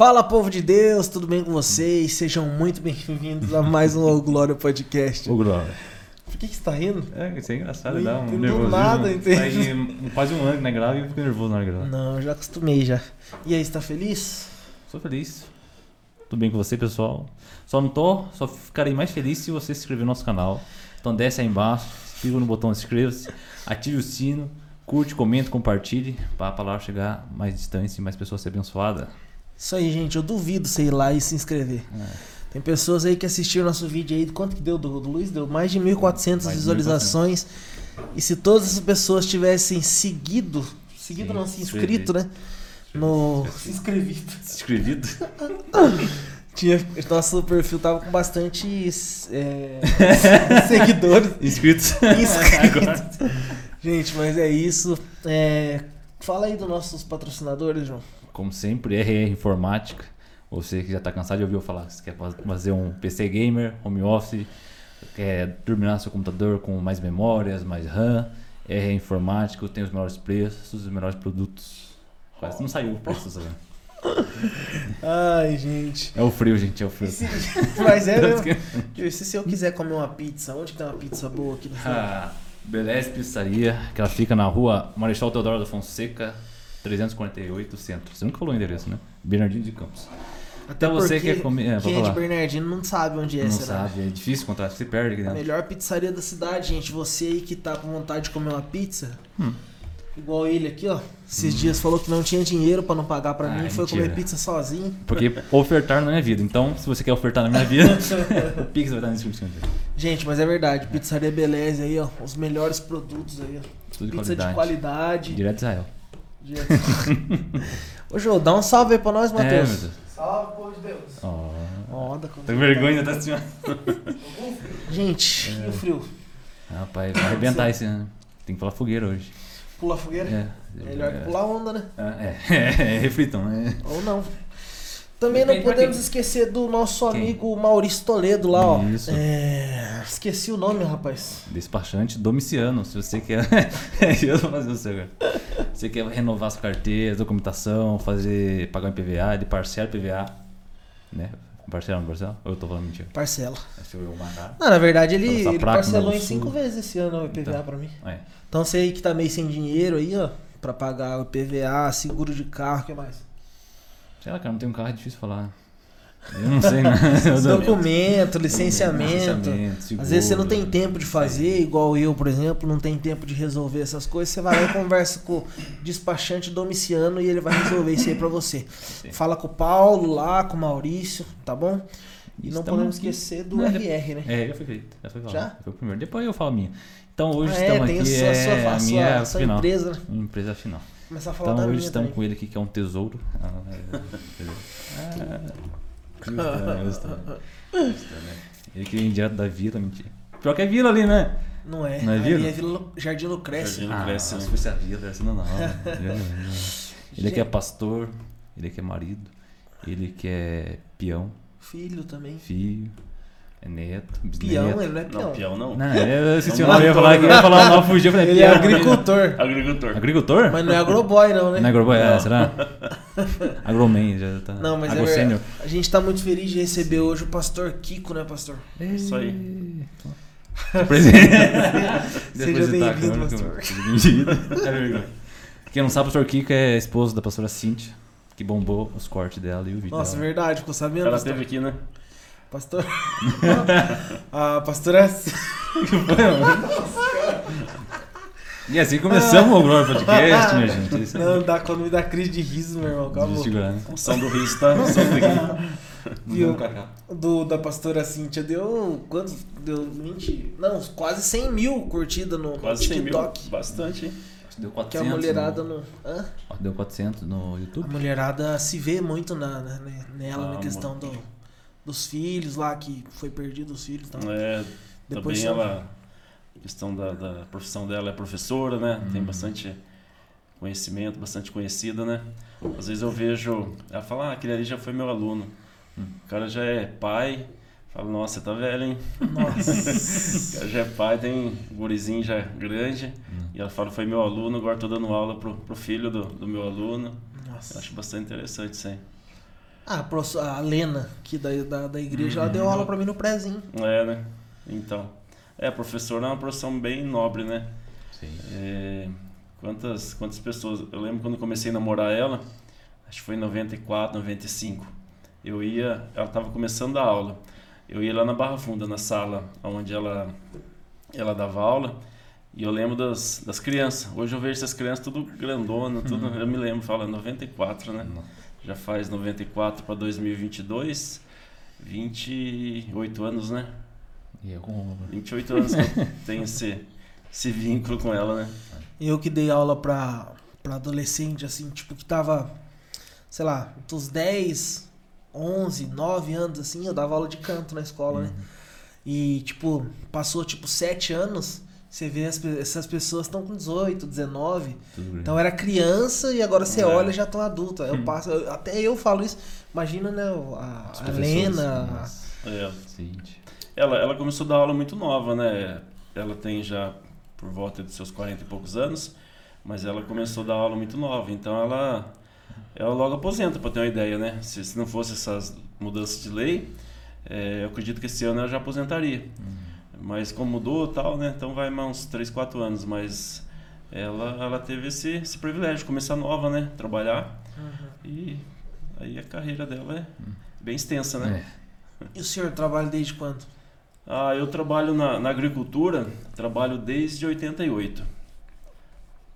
Fala, povo de Deus, tudo bem com vocês? Sejam muito bem-vindos a mais um O Glória Podcast. Ô, Glória. Por que, que você tá rindo? É, isso é engraçado, dá um nervosismo. nada, entende? Faz quase um ano que não grava e eu fico nervoso na gravar. Não, já acostumei já. E aí, você tá feliz? Sou feliz. Tudo bem com você, pessoal? Só não tô, só ficarei mais feliz se você se inscrever no nosso canal. Então desce aí embaixo, clica no botão inscreva-se, ative o sino, curte, comente, compartilhe, para a palavra chegar mais distante e mais pessoas serem abençoadas. Isso aí, gente, eu duvido você ir lá e se inscrever. É. Tem pessoas aí que assistiram nosso vídeo aí, quanto que deu do, do Luiz? Deu mais de 1.400 Mais de visualizações. E se todas essas pessoas tivessem seguido, seguido Sim, não, se se inscrito, né? No... Se inscrevido. Se inscrevido? Tinha, nosso perfil tava com bastante é, seguidores. Inscritos? Inscritos. Gente, mas é isso. É, fala aí dos nossos patrocinadores, João. Como sempre, RR Informática. Você que já está cansado de ouvir eu falar você quer fazer um PC gamer, home office, quer terminar seu computador com mais memórias, mais RAM, RR Informático, tem os melhores preços, os melhores produtos. Quase não saiu o preço, sabe? Ai, gente. É o frio, gente, é o frio. Se- mas é mesmo. Se, se eu quiser comer uma pizza, onde que tem uma pizza boa aqui no? Ah, Beleza Pizzaria, que ela fica na rua Marechal Teodoro da Fonseca, 348 Centro. Você nunca falou o endereço, né? Bernardino de Campos. Até Então você porque quer comer- é, quem é de. Bernardino não sabe onde é, Não será? sabe, é difícil encontrar, você perde aqui A dentro. melhor pizzaria da cidade, gente. Você aí que tá com vontade de comer uma pizza, Hum. igual ele aqui, ó. Esses dias falou que não tinha dinheiro pra não pagar pra Ah, mim, foi mentira. comer pizza sozinho. Porque ofertar na minha vida. Então, se você quer ofertar na minha vida, o Pix vai estar na descrição. Gente, mas é verdade, Pizzaria Beleza aí, ó. Os melhores produtos aí, ó. Tudo de Pizza qualidade. de qualidade. Direto de Israel. Ô, Jô, dá um salve aí pra nós, É, meu Matheus. Deus. salve, povo de Deus. Ó. Ó, da Tô com vergonha, tá assim, ó. Gente, É. e o frio? Rapaz, vai arrebentar esse ano. Tem que falar fogueira hoje. Pula fogueira? É. Melhor que pular onda, né? É, é, é reflitam, né? Ou não. Também não Depende podemos esquecer do nosso Quem? amigo Maurício Toledo lá, ó. Isso. É... Esqueci o nome, rapaz. Despachante Domiciano, se você quer. eu vou fazer o seu agora. Você quer renovar sua carteira, documentação, fazer. pagar um IPVA, ele parcela IPVA. Né? Parcela não parcela? Ou eu tô falando mentira? Parcela. Mandar. Não, na verdade, ele, ele parcelou em cinco vezes esse ano o IPVA Então. pra mim. É. Então você aí que tá meio sem dinheiro aí, ó, pra pagar o IPVA, seguro de carro, o que mais? Sei lá, cara, não tem um carro, é difícil falar. Eu não sei, né? Documento, licenciamento. Seguro. Às vezes você não tem tempo de fazer, igual eu, por exemplo, não tem tempo de resolver essas coisas. Você vai lá e conversa com o despachante domiciano e ele vai resolver isso aí pra você. Fala com o Paulo lá, com o Maurício, tá bom? E não Estamos podemos aqui. esquecer do Não, RR, né? É, já foi feito. Já foi falado. Já? Foi o primeiro. Depois eu falo a minha. Então hoje Ah, é, estamos tem a aqui. sua, é sua, a sua, minha sua, sua final. empresa, né? Minha empresa final. Começar a falar Então da estamos também. com ele aqui que é um tesouro. Ah, é? Ah, né? Né? Né? Ele que vem direto da vila, mentira. Pior que é vila ali, né? Não é. Não é Ali Vila? é Vila Jardim Lucrécia. Jardim- Não ah, cresce, se né? fosse a vila, assim não, não. Ele aqui é pastor, ele aqui é marido, ele que é peão, Filho também. filho, é neto, Peão, bisneto. ele não é peão. Não, peão não. Não, eu o Não nome, eu ia falar que eu ia falar o nome, fugiu, eu falei, Ele é peão. agricultor. Agricultor. Agricultor? Mas não é agroboy, não, né? Não é agroboy, é, Não. será? Agroman, já tá. Não, mas é. A gente tá muito feliz de receber hoje o pastor Kiko, né, pastor? Isso aí. Presente. Seja bem-vindo, pastor. Seja bem-vindo. É. Quem não sabe, o pastor Kiko é esposo da pastora Cíntia, que bombou os cortes dela e o vídeo Nossa, dela. verdade, ficou sabendo, Ela pastor? esteve aqui, né? Pastor. a pastora. E assim começamos o Glória Podcast, minha gente. Não, dá, quando me dá crise de riso, meu irmão, eu acabou. segurar, né? O som do riso tá solto aqui. Viu? Vamos cacá. Do, da pastora Cíntia deu. Quantos? Deu 20. Não, quase 100 mil curtidas no, no Quase 100 mil. TikTok. Bastante, hein? Deu Que 400. a mulherada no... no. Hã? Deu 400 no A YouTube. mulherada se vê muito na, na- nela, na Ah, questão do, dos filhos lá, que foi perdido os filhos tal. É, Depois também só- ela. A questão da, da profissão dela é professora, né? Tem Uhum. bastante conhecimento, bastante conhecida, né? Às vezes eu vejo. Ela fala, ah, aquele ali já foi meu aluno. Hum. O cara já é pai. Fala, nossa, você tá velho, hein? Nossa. O cara já é pai, tem um gurizinho já grande. Hum. E ela fala, foi meu aluno, agora tô dando aula pro, pro filho do, do meu aluno. Eu Nossa. acho bastante interessante isso aí. Ah, a, prof- a Lena, aqui da, da, da igreja, ela deu aula pra mim no prézinho. É, né? Então. É, professor é uma profissão bem nobre, né? Sim. É, quantas, quantas pessoas. Eu lembro quando comecei a namorar ela, acho que foi em 94, 95. Eu ia. Ela estava começando a aula. Eu ia lá na Barra Funda, na sala onde ela, ela dava aula. E eu lembro das, das crianças. Hoje eu vejo essas crianças tudo grandona, tudo. Eu me lembro, fala 94, né? Já faz 94 para 2022, 28 anos, né? E eu com 28 anos que eu tenho esse, esse vínculo com ela, né? Eu que dei aula pra, pra adolescente, assim, tipo, que tava, sei lá, dos 10, 11, 9 anos, assim, eu dava aula de canto na escola, né? E, tipo, passou, tipo, 7 anos, você vê as essas pessoas estão com 18, 19. tudo grande. Então era criança e agora você É. olha e já estão adultos. Eu passo, eu- até eu falo isso. Imagina, né, a, Os a Lena, nossa, É. Ela, ela começou a dar aula muito nova, né? Ela tem já por volta de seus 40 e poucos anos, mas ela começou a dar aula muito nova. Então ela, ela logo aposenta, para ter uma ideia, né? Se, se não fosse essas mudanças de lei, é, eu acredito que esse ano ela já aposentaria. Mas como mudou e tal, né? Então vai mais uns 3, 4 anos. Mas ela, ela teve esse, esse privilégio de começar nova, né? Trabalhar. E aí a carreira dela é bem extensa, né? É. E o senhor trabalha desde quando? Ah, eu trabalho na, na agricultura, trabalho desde 88.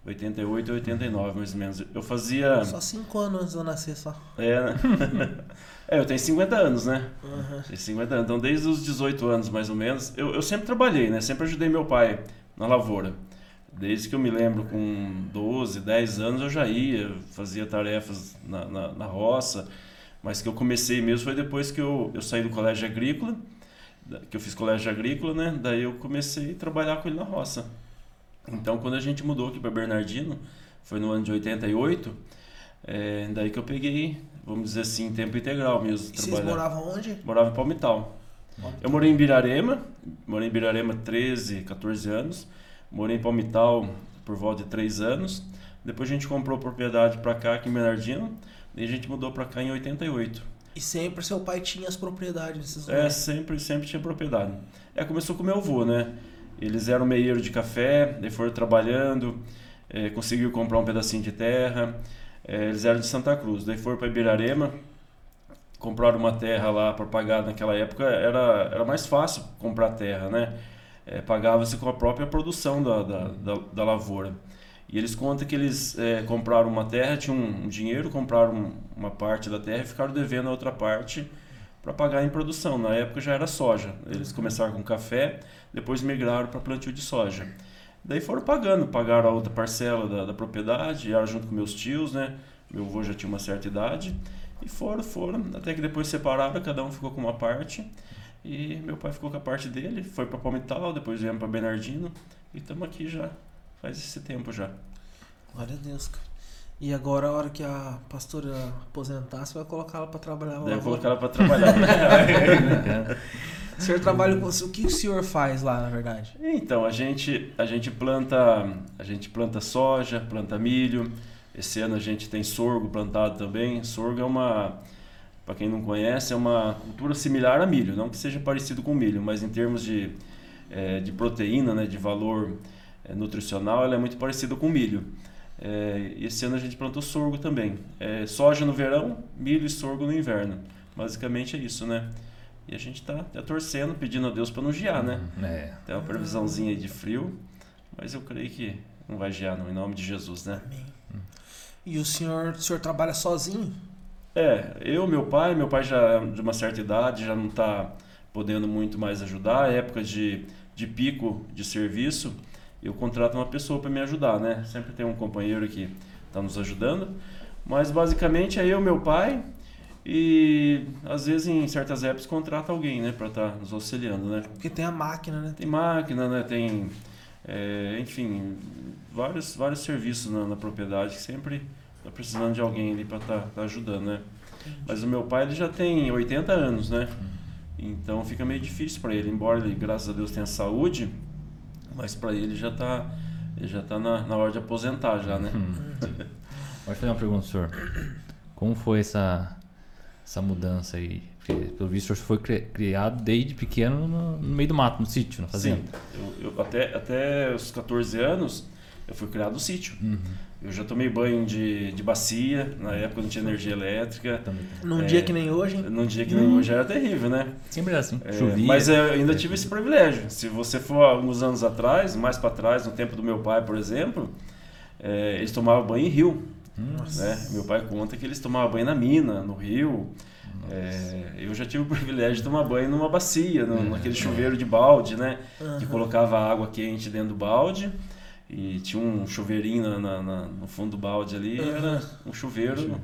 88 e 89, mais ou menos. Eu fazia. Só cinco anos antes de eu nascer, só. É, né? é, eu tenho 50 anos, né? Aham. Tenho 50 anos. Então, desde os 18 anos, mais ou menos, eu, eu sempre trabalhei, né? Sempre ajudei meu pai na lavoura. Desde que eu me lembro, com 12, 10 anos, eu já ia, fazia tarefas na, na, na roça. Mas que eu comecei mesmo foi depois que eu, eu saí do colégio agrícola, que eu fiz colégio agrícola, né? Daí eu comecei a trabalhar com ele na roça. Então, quando a gente mudou aqui para Bernardino, foi no ano de 88, é, daí que eu peguei, vamos dizer assim, tempo integral mesmo. E vocês moravam onde? Morava em Palmital. Eu morei em Birarema, morei em Birarema 13, 14 anos. Morei em Palmital por volta de 3 anos. Depois a gente comprou propriedade para cá, aqui em Bernardino. E a gente mudou para cá em 88. E sempre seu pai tinha as propriedades É, lugares. sempre, sempre tinha propriedade. É, começou com meu avô, né? Eles eram meieiro de café, daí foram trabalhando, é, conseguiram comprar um pedacinho de terra. É, eles eram de Santa Cruz, daí foram para Ibirarema, compraram uma terra lá para pagar naquela época, era, era mais fácil comprar terra, né? É, Pagava-se com a própria produção da, da, da, da lavoura. E eles contam que eles é, compraram uma terra, tinham um, dinheiro, compraram um- uma parte da terra e ficaram devendo a outra parte para pagar em produção. Na época já era soja. Eles começaram com café, depois migraram para plantio de soja. Daí foram pagando, pagaram a outra parcela da, da propriedade, era junto com meus tios, né? Meu avô já tinha uma certa idade. E foram, foram, até que depois separaram, cada um ficou com uma parte. E meu pai ficou com a parte dele, foi para Palmital, depois viemos para Bernardino. E estamos aqui já, faz esse tempo já. Glória a Deus, cara. E agora, a hora que a pastora aposentar, você vai colocar ela pra trabalhar eu colocar ela para trabalhar. O senhor trabalha com. O que o senhor faz lá, na verdade? Então, a gente, a gente planta, a gente planta soja, planta milho. Esse ano a gente tem sorgo plantado também. Sorgo é uma, para quem não conhece, é uma cultura similar a milho, não que seja parecido com milho, mas em termos de, eh, de proteína, né, de valor eh, nutricional, ela é muito parecida com milho. E esse ano a gente plantou sorgo também. Eh, soja no verão, milho e sorgo no inverno. Basicamente é isso, né? E a gente tá, tá torcendo, pedindo a Deus para não gear, né? É. Tem uma previsãozinha aí de frio, mas eu creio que não vai gear, não, em nome de Jesus, né? Amém. E o senhor, o senhor trabalha sozinho? É, eu, meu pai, meu pai já é de uma certa idade, já não está podendo muito mais ajudar. É época de, de pico de serviço, eu contrato uma pessoa para me ajudar, né? Sempre tem um companheiro que está nos ajudando, mas basicamente é eu, meu pai e às vezes em certas épocas contrata alguém, né, para estar nos auxiliando, né? Porque tem a máquina, né? Tem máquina, né? Tem, é, enfim, vários, vários serviços na, na propriedade que sempre está precisando de alguém ali para estar ajudando, né? Mas o meu pai ele já tem 80 anos, né? Então fica meio difícil para ele, embora ele, graças a Deus, tenha saúde, mas para ele já está ele já tá na, na hora de aposentar já, né? Pode fazer uma pergunta, senhor. Como foi essa essa mudança aí? Porque, pelo visto, o senhor foi cri- criado desde pequeno no, no meio do mato, no sítio, na fazenda. Sim, eu, eu- até, até os 14 anos eu fui criado no sítio. Uhum. Eu já tomei banho de, de bacia, na época não tinha energia elétrica. Também. Num É. dia que nem hoje, hein? Num dia que nem hoje era terrível, né? Sempre era assim. É, Chovia. mas eu ainda tive esse privilégio. Se você for alguns anos atrás, mais para trás, no tempo do meu pai, por exemplo, é, eles tomavam banho em rio. Né? Meu pai conta que eles tomavam banho na mina, no rio. É, eu já tive o privilégio de tomar banho numa bacia, no, Hum. naquele chuveiro de balde, né? Que Aham. colocava água quente dentro do balde e tinha um chuveirinho na- na- na- no fundo do balde ali. Uhum. Era um chuveiro,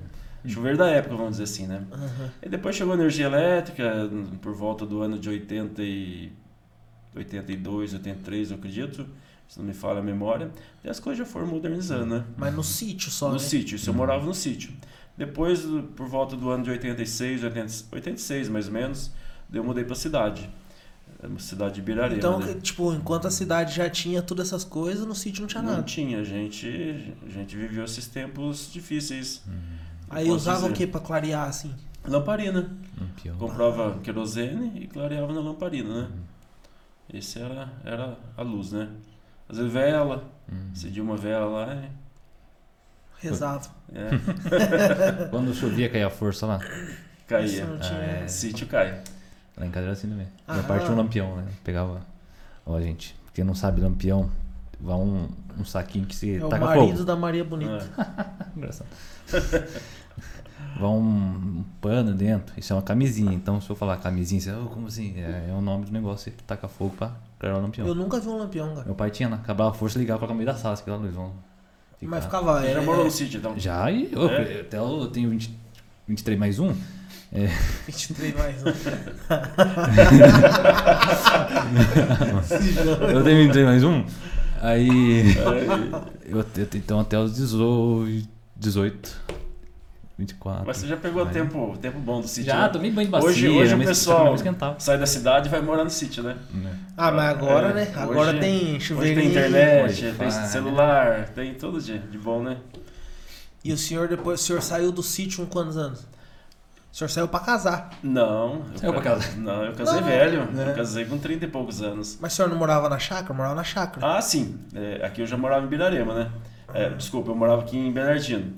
chuveiro da época, vamos dizer assim, né? Aham. E depois chegou a energia elétrica por volta do ano de 80 e 82, 83, eu acredito, se não me falha a memória. E as coisas já foram modernizando, né? Mas no sítio só, No né? sítio, isso eu morava no sítio. Depois, por volta do ano de 86, 80, 86 mais ou menos, eu mudei pra cidade. É uma cidade de Birarema. Então, né? tipo, enquanto a cidade já tinha todas essas coisas, no sítio não tinha Não nada. tinha, a gente, a gente viveu esses tempos difíceis. Aí Posso usava dizer. o que pra clarear, assim? Lamparina. Lampião. Comprava querosene e clareava na lamparina, né? Esse era, era a luz, né? Vezes vela, Hum. acendia uma vela lá e... Rezava. É, Quando chovia, caía a força lá. Caía. tinha- Ah, é. Sítio cai. Lá em casa era assim também. Ah. Minha parte um lampião, né? Pegava. Ó, gente, quem não sabe lampião, vai um, um saquinho que você É o taca marido fogo. da Maria Bonita. É. Engraçado. Vai um, pano dentro, isso é uma camisinha. Então, se eu falar camisinha, você, "Oh, como assim? É, é o nome do negócio, você taca fogo pra criar o lampião. Eu nunca vi um lampião, cara. Meu pai tinha, né? Acabava a força e ligava pra meio da sala, que lá eles vão. ficar. Mas ficava. Você já é, morou no sítio, então? Já, e eu, É? até eu tenho 20, 23 mais um. 23 mais um. Eu tenho 23 mais um. Aí. Aí, Eu, te- então até os 18. 18. 24. Mas você já pegou Aí. tempo, tempo bom do sítio? Já, né? tomei banho de bacia. Hoje- hoje o mas pessoal-. Sai da cidade e vai morar no sítio, né? Né? Ah, mas agora, É, né? hoje- Agora tem Hoje chuveirinho. tem internet, Wi-Fi, tem né? celular, tem tudo de, de bom, né? E o senhor depois, o senhor saiu do sítio com quantos anos? O senhor saiu pra casar. Não. eu Saiu pra ca- casa. Não, eu casei Não, velho. né? Eu casei com 30 e poucos anos. Mas o senhor não morava na chácara? Morava na chácara. Ah, sim. É, aqui eu já morava em Birarema, né? É, desculpa, eu morava aqui em Bernardino.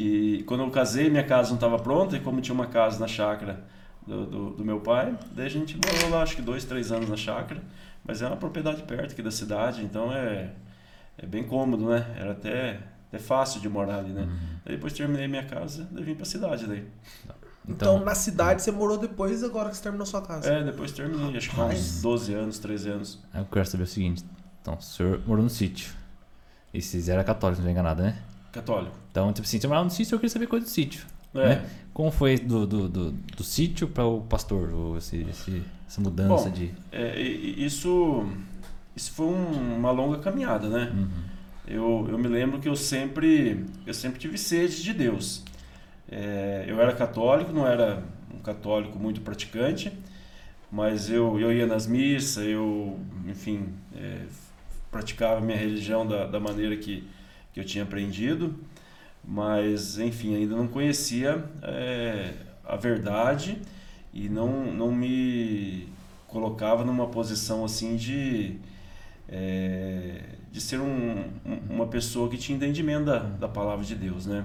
E quando eu casei, minha casa não estava pronta, e como tinha uma casa na chácara do, do, do meu pai, daí a gente morou lá, acho que dois, três anos na chácara. Mas é uma propriedade perto aqui da cidade, então é, é bem cômodo, né? Era até, até fácil de morar ali, né? Uhum. Daí depois terminei minha casa, daí vim pra cidade daí. Então, Então, na cidade você morou depois, agora que você terminou sua casa. É, depois terminei, acho que há uns Rapaz. 12 anos, 13 anos. eu quero saber o seguinte. Então, o senhor morou no sítio. E vocês eram católicos, não estou enganado, né? Católico. Então, tipo assim, você morava no sítio, eu queria saber coisa do sítio. É. Né? Como foi do, do, do, do sítio para o pastor? Ou esse, esse- essa mudança Bom, de. É, isso, isso foi um- uma longa caminhada, né? Uhum. Eu, eu me lembro que eu sempre, eu sempre tive sede de Deus. É, eu era católico, não era um católico muito praticante, mas eu, eu ia nas missas, eu, enfim, é, praticava minha religião da, da maneira que, que eu tinha aprendido, mas, enfim, ainda não conhecia é, a verdade e não, não me colocava numa posição assim de é, de ser um, um- uma pessoa que tinha entendimento da, da palavra de Deus, né?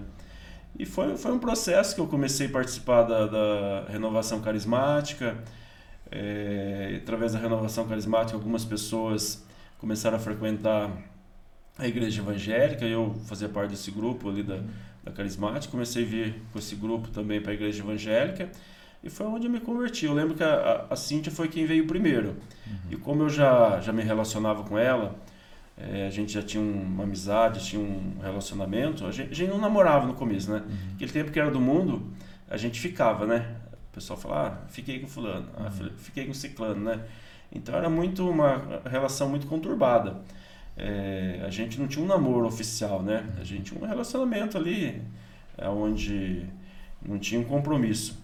E foi, foi um processo que eu comecei a participar da, da renovação carismática. é, através da renovação carismática, algumas pessoas começaram a frequentar a igreja evangélica. Eu fazia parte desse grupo ali da, da carismática. Comecei a vir com esse grupo também para a igreja evangélica. E foi onde eu me converti. Eu lembro que a, a, a Cíntia foi quem veio primeiro. E como eu já, já me relacionava com ela, eh, a gente já tinha um- uma amizade, tinha um relacionamento, a gente, a gente não namorava no começo, né? Aquele tempo que era do mundo, a gente ficava, né? O pessoal falava, ah, fiquei com fulano, ah, fi- fiquei com ciclano, né? Então era muito uma relação muito conturbada. Eh, a gente não tinha um namoro oficial, né? A gente tinha um relacionamento ali, eh, onde não tinha um compromisso.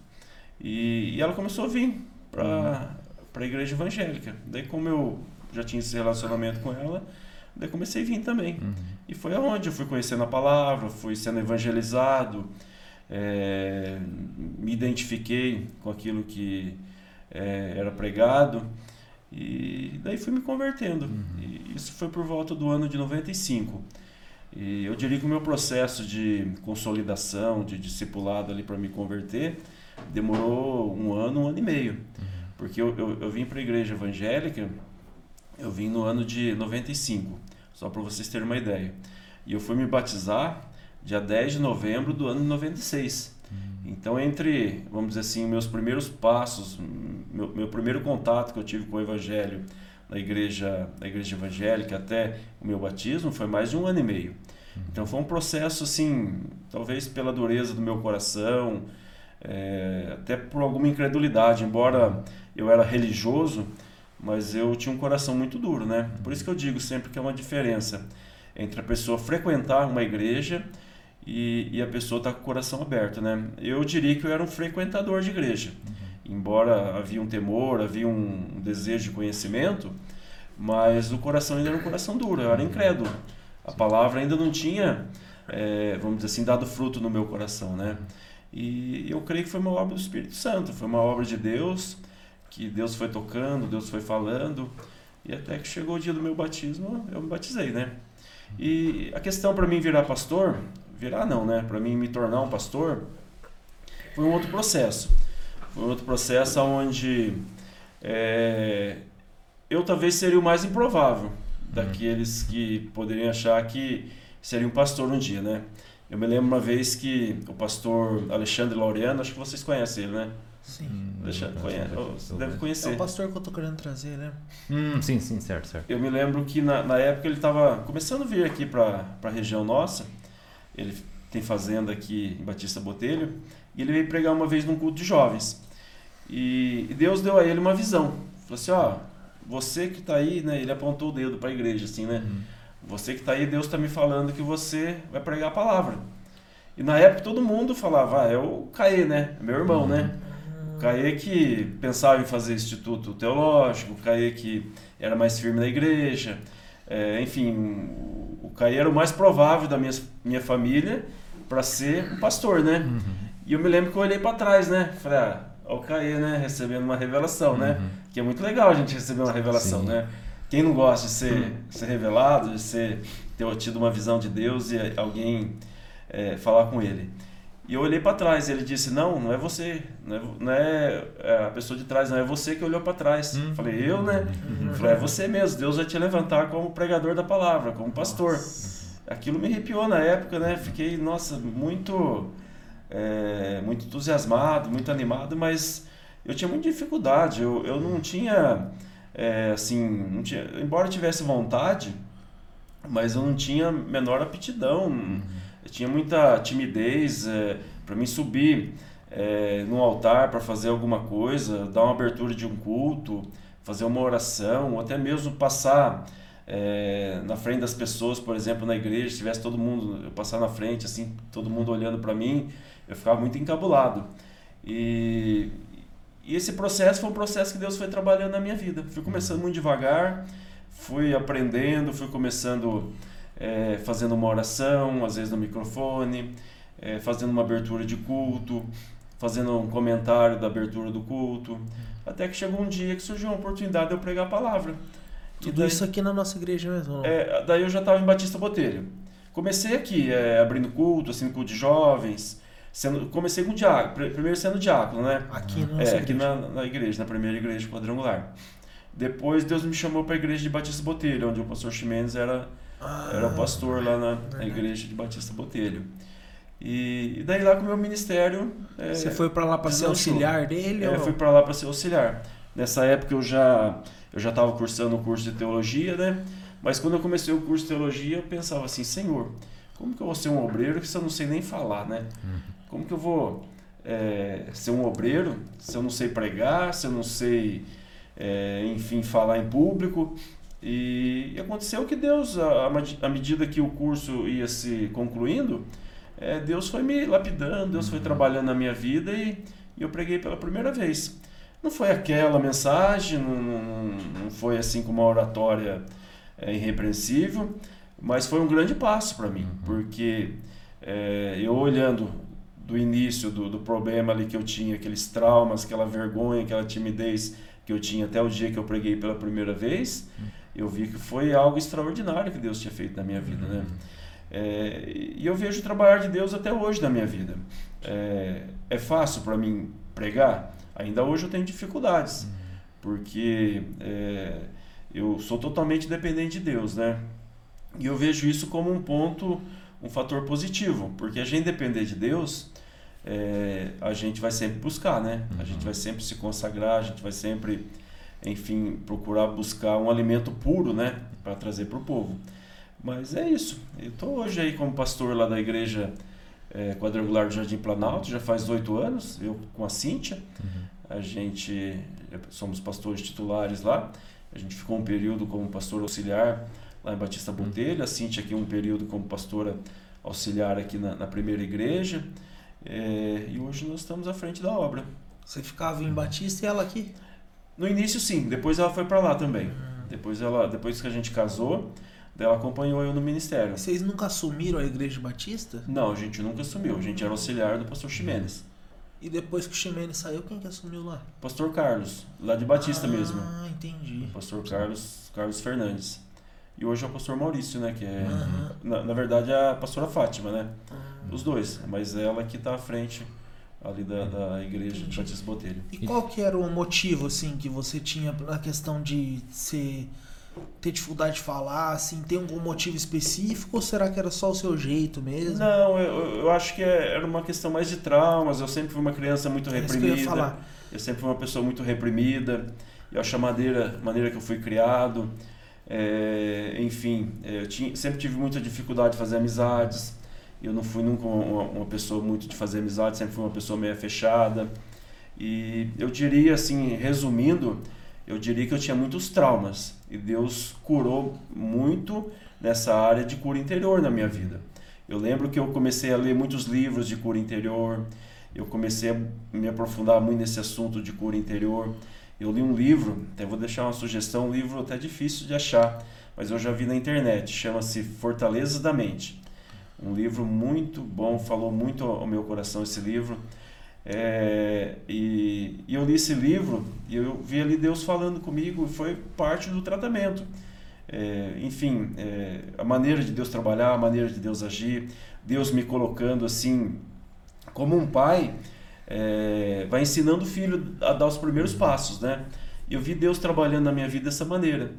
E, e ela começou a vir para para a igreja evangélica. Daí como eu já tinha esse relacionamento com ela, daí comecei a vir também. Uhum. E foi aonde eu fui conhecendo a palavra, fui sendo evangelizado. é, me identifiquei com aquilo que é, era pregado e daí fui me convertendo. Uhum. E isso foi por volta do ano de 95. E eu diria que o meu processo de consolidação, de discipulado ali para me converter, demorou um ano, um ano e meio. Uhum. Porque eu, eu, eu vim para a igreja evangélica, eu vim no ano de 95, só para vocês terem uma ideia. E eu fui me batizar dia 10 de novembro do ano de 96. Então, entre, vamos dizer assim, meus primeiros passos, meu, meu primeiro contato que eu tive com o Evangelho na igreja, na igreja evangélica até o meu batismo foi mais de um ano e meio. Então, foi um processo, assim, talvez pela dureza do meu coração, é, até por alguma incredulidade, embora eu era religioso, mas eu tinha um coração muito duro, né? Por isso que eu digo sempre que é uma diferença entre a pessoa frequentar uma igreja e, e a pessoa estar tá com o coração aberto, né? Eu diria que eu era um frequentador de igreja, uhum. embora havia um temor, havia um, um desejo de conhecimento, mas o coração ainda era um coração duro, eu era incrédulo. A palavra ainda não tinha, é, vamos dizer assim, dado fruto no meu coração, né? E eu creio que foi uma obra do Espírito Santo, foi uma obra de Deus, que Deus foi tocando, Deus foi falando, e até que chegou o dia do meu batismo, eu me batizei, né? E a questão para mim virar pastor virar não, né? Para mim me tornar um pastor foi um outro processo. Foi um outro processo onde é, eu talvez seria o mais improvável daqueles que poderiam achar que seria um pastor um dia, né? Eu me lembro uma vez que o pastor Alexandre Laureano, acho que vocês conhecem ele, né? Sim. Alexandre, conhece, você deve conhecer. É o pastor que eu tô querendo trazer, né? Hum, sim, sim, certo, certo. Eu me lembro que na, na época ele estava começando a vir aqui para a região nossa ele tem fazenda aqui em Batista Botelho, e ele veio pregar uma vez num culto de jovens. E, e Deus deu a ele uma visão. Falou assim, ó, você que está aí, né? Ele apontou o dedo para a igreja, assim, né? Uhum. Você que está aí, Deus está me falando que você vai pregar a palavra. E na época todo mundo falava, ah, é o Caê, né? É meu irmão, né? uhum. né? O Caê que pensava em fazer instituto teológico, o Caê que era mais firme na igreja. É, enfim, o Caí era o mais provável da minha, minha família para ser um pastor, né? Uhum. E eu me lembro que eu olhei para trás, né? Falei, ah, o Caí, né? Recebendo uma revelação, né? uhum. né? Que é muito legal a gente receber uma revelação, Sim. né? Quem não gosta de ser, uhum. ser revelado, de ser, ter tido uma visão de Deus e alguém é, falar com ele. E eu olhei para trás e ele disse: Não, não é você, não é, não é, é a pessoa de trás, não é você que olhou para trás. Uhum. Falei: Eu, né? Uhum. Falei: É você mesmo, Deus vai te levantar como pregador da palavra, como pastor. Nossa. Aquilo me arrepiou na época, né? Fiquei, nossa, muito, é, muito entusiasmado, muito animado, mas eu tinha muita dificuldade. Eu, eu não tinha, é, assim, não tinha, embora eu tivesse vontade, mas eu não tinha menor aptidão. Uhum eu tinha muita timidez é, para mim subir é, no altar para fazer alguma coisa, dar uma abertura de um culto, fazer uma oração, ou até mesmo passar é, na frente das pessoas, por exemplo, na igreja, se tivesse todo mundo, eu passar na frente, assim, todo mundo olhando para mim, eu ficava muito encabulado. E, e esse processo foi um processo que Deus foi trabalhando na minha vida. Fui começando muito devagar, fui aprendendo, fui começando é, fazendo uma oração, às vezes no microfone, é, fazendo uma abertura de culto, fazendo um comentário da abertura do culto. Até que chegou um dia que surgiu uma oportunidade de eu pregar a palavra. Tudo daí, isso aqui na nossa igreja mesmo? É, daí eu já estava em Batista Botelho. Comecei aqui, é, abrindo culto, assim, culto de jovens. Sendo, comecei com diácono, primeiro sendo diácono, né? Aqui, na, é, aqui na, na, igreja, na primeira igreja quadrangular. Depois Deus me chamou para a igreja de Batista Botelho, onde o pastor Ximenes era ah, era pastor lá na, na, igreja de Batista Botelho. E, e daí lá com o meu ministério. É, Você foi para lá para ser auxiliar dele? É, eu fui para lá para ser auxiliar. Nessa época eu já eu já estava cursando o curso de teologia, né? Mas quando eu comecei o curso de teologia, eu pensava assim, Senhor, como que eu vou ser um obreiro se eu não sei nem falar, né? Uhum. Como que eu vou é, ser um obreiro se eu não sei pregar, se eu não sei, é, enfim, falar em público? E, aconteceu que Deus, à medida que o curso ia se concluindo, é, Deus foi me lapidando, Deus foi uhum. trabalhando na minha vida e, e eu preguei pela primeira vez. Não foi aquela mensagem, não, não, não foi assim com uma oratória é, irrepreensível, mas foi um grande passo para mim, uhum. porque é, eu olhando do início do, do problema ali que eu tinha, aqueles traumas, aquela vergonha, aquela timidez que eu tinha até o dia que eu preguei pela primeira vez, eu vi que foi algo extraordinário que Deus tinha feito na minha vida, né? É, e eu vejo o trabalhar de Deus até hoje na minha vida. É, é fácil para mim pregar? Ainda hoje eu tenho dificuldades, porque é, eu sou totalmente dependente de Deus, né? E eu vejo isso como um ponto, um fator positivo, porque a gente depender de Deus, é, a gente vai sempre buscar, né? A gente vai sempre se consagrar, a gente vai sempre, enfim, procurar buscar um alimento puro, né? Para trazer para o povo. Mas é isso. Eu estou hoje aí como pastor lá da igreja é, quadrangular do Jardim Planalto, já faz oito anos, eu com a Cíntia. Uhum. A gente somos pastores titulares lá. A gente ficou um período como pastor auxiliar lá em Batista Botelho, a Cíntia aqui um período como pastora auxiliar aqui na, na primeira igreja. É, e hoje nós estamos à frente da obra. Você ficava em Batista e ela aqui? No início sim, depois ela foi para lá também. Uhum. Depois ela, depois que a gente casou, ela acompanhou eu no ministério. Vocês nunca assumiram a igreja batista? Não, a gente nunca assumiu. A gente era auxiliar do pastor Ximenes. E depois que o Ximenes saiu, quem que assumiu lá? Pastor Carlos, lá de Batista ah, mesmo. Ah, entendi. O pastor Carlos, Carlos Fernandes. E hoje é o pastor Maurício, né? Que é, uhum. na, na, verdade, é a pastora Fátima, né? Uhum. Os dois. Mas ela que está à frente ali da, da igreja de Batista Botelho. E qual que era o motivo, assim, que você tinha na questão de ser ter dificuldade de falar, assim, tem algum motivo específico ou será que era só o seu jeito mesmo? Não, eu, eu acho que é, era uma questão mais de traumas. Eu sempre fui uma criança muito é reprimida. Eu, eu, eu, sempre fui uma pessoa muito reprimida. Eu acho a maneira, maneira que eu fui criado. É, enfim, eu tinha, sempre tive muita dificuldade de fazer amizades. Eu não fui nunca uma, uma pessoa muito de fazer amizade, sempre fui uma pessoa meio fechada. E eu diria assim, resumindo, eu diria que eu tinha muitos traumas e Deus curou muito nessa área de cura interior na minha vida. Eu lembro que eu comecei a ler muitos livros de cura interior, eu comecei a me aprofundar muito nesse assunto de cura interior. Eu li um livro, até vou deixar uma sugestão, um livro até difícil de achar, mas eu já vi na internet, chama-se Fortalezas da Mente. Um livro muito bom, falou muito ao meu coração esse livro é, e, e, eu li esse livro e eu vi ali Deus falando comigo e foi parte do tratamento. É, enfim, é, a maneira de Deus trabalhar, a maneira de Deus agir, Deus me colocando assim, como um pai é, vai ensinando o filho a dar os primeiros passos, né? Eu vi Deus trabalhando na minha vida dessa maneira.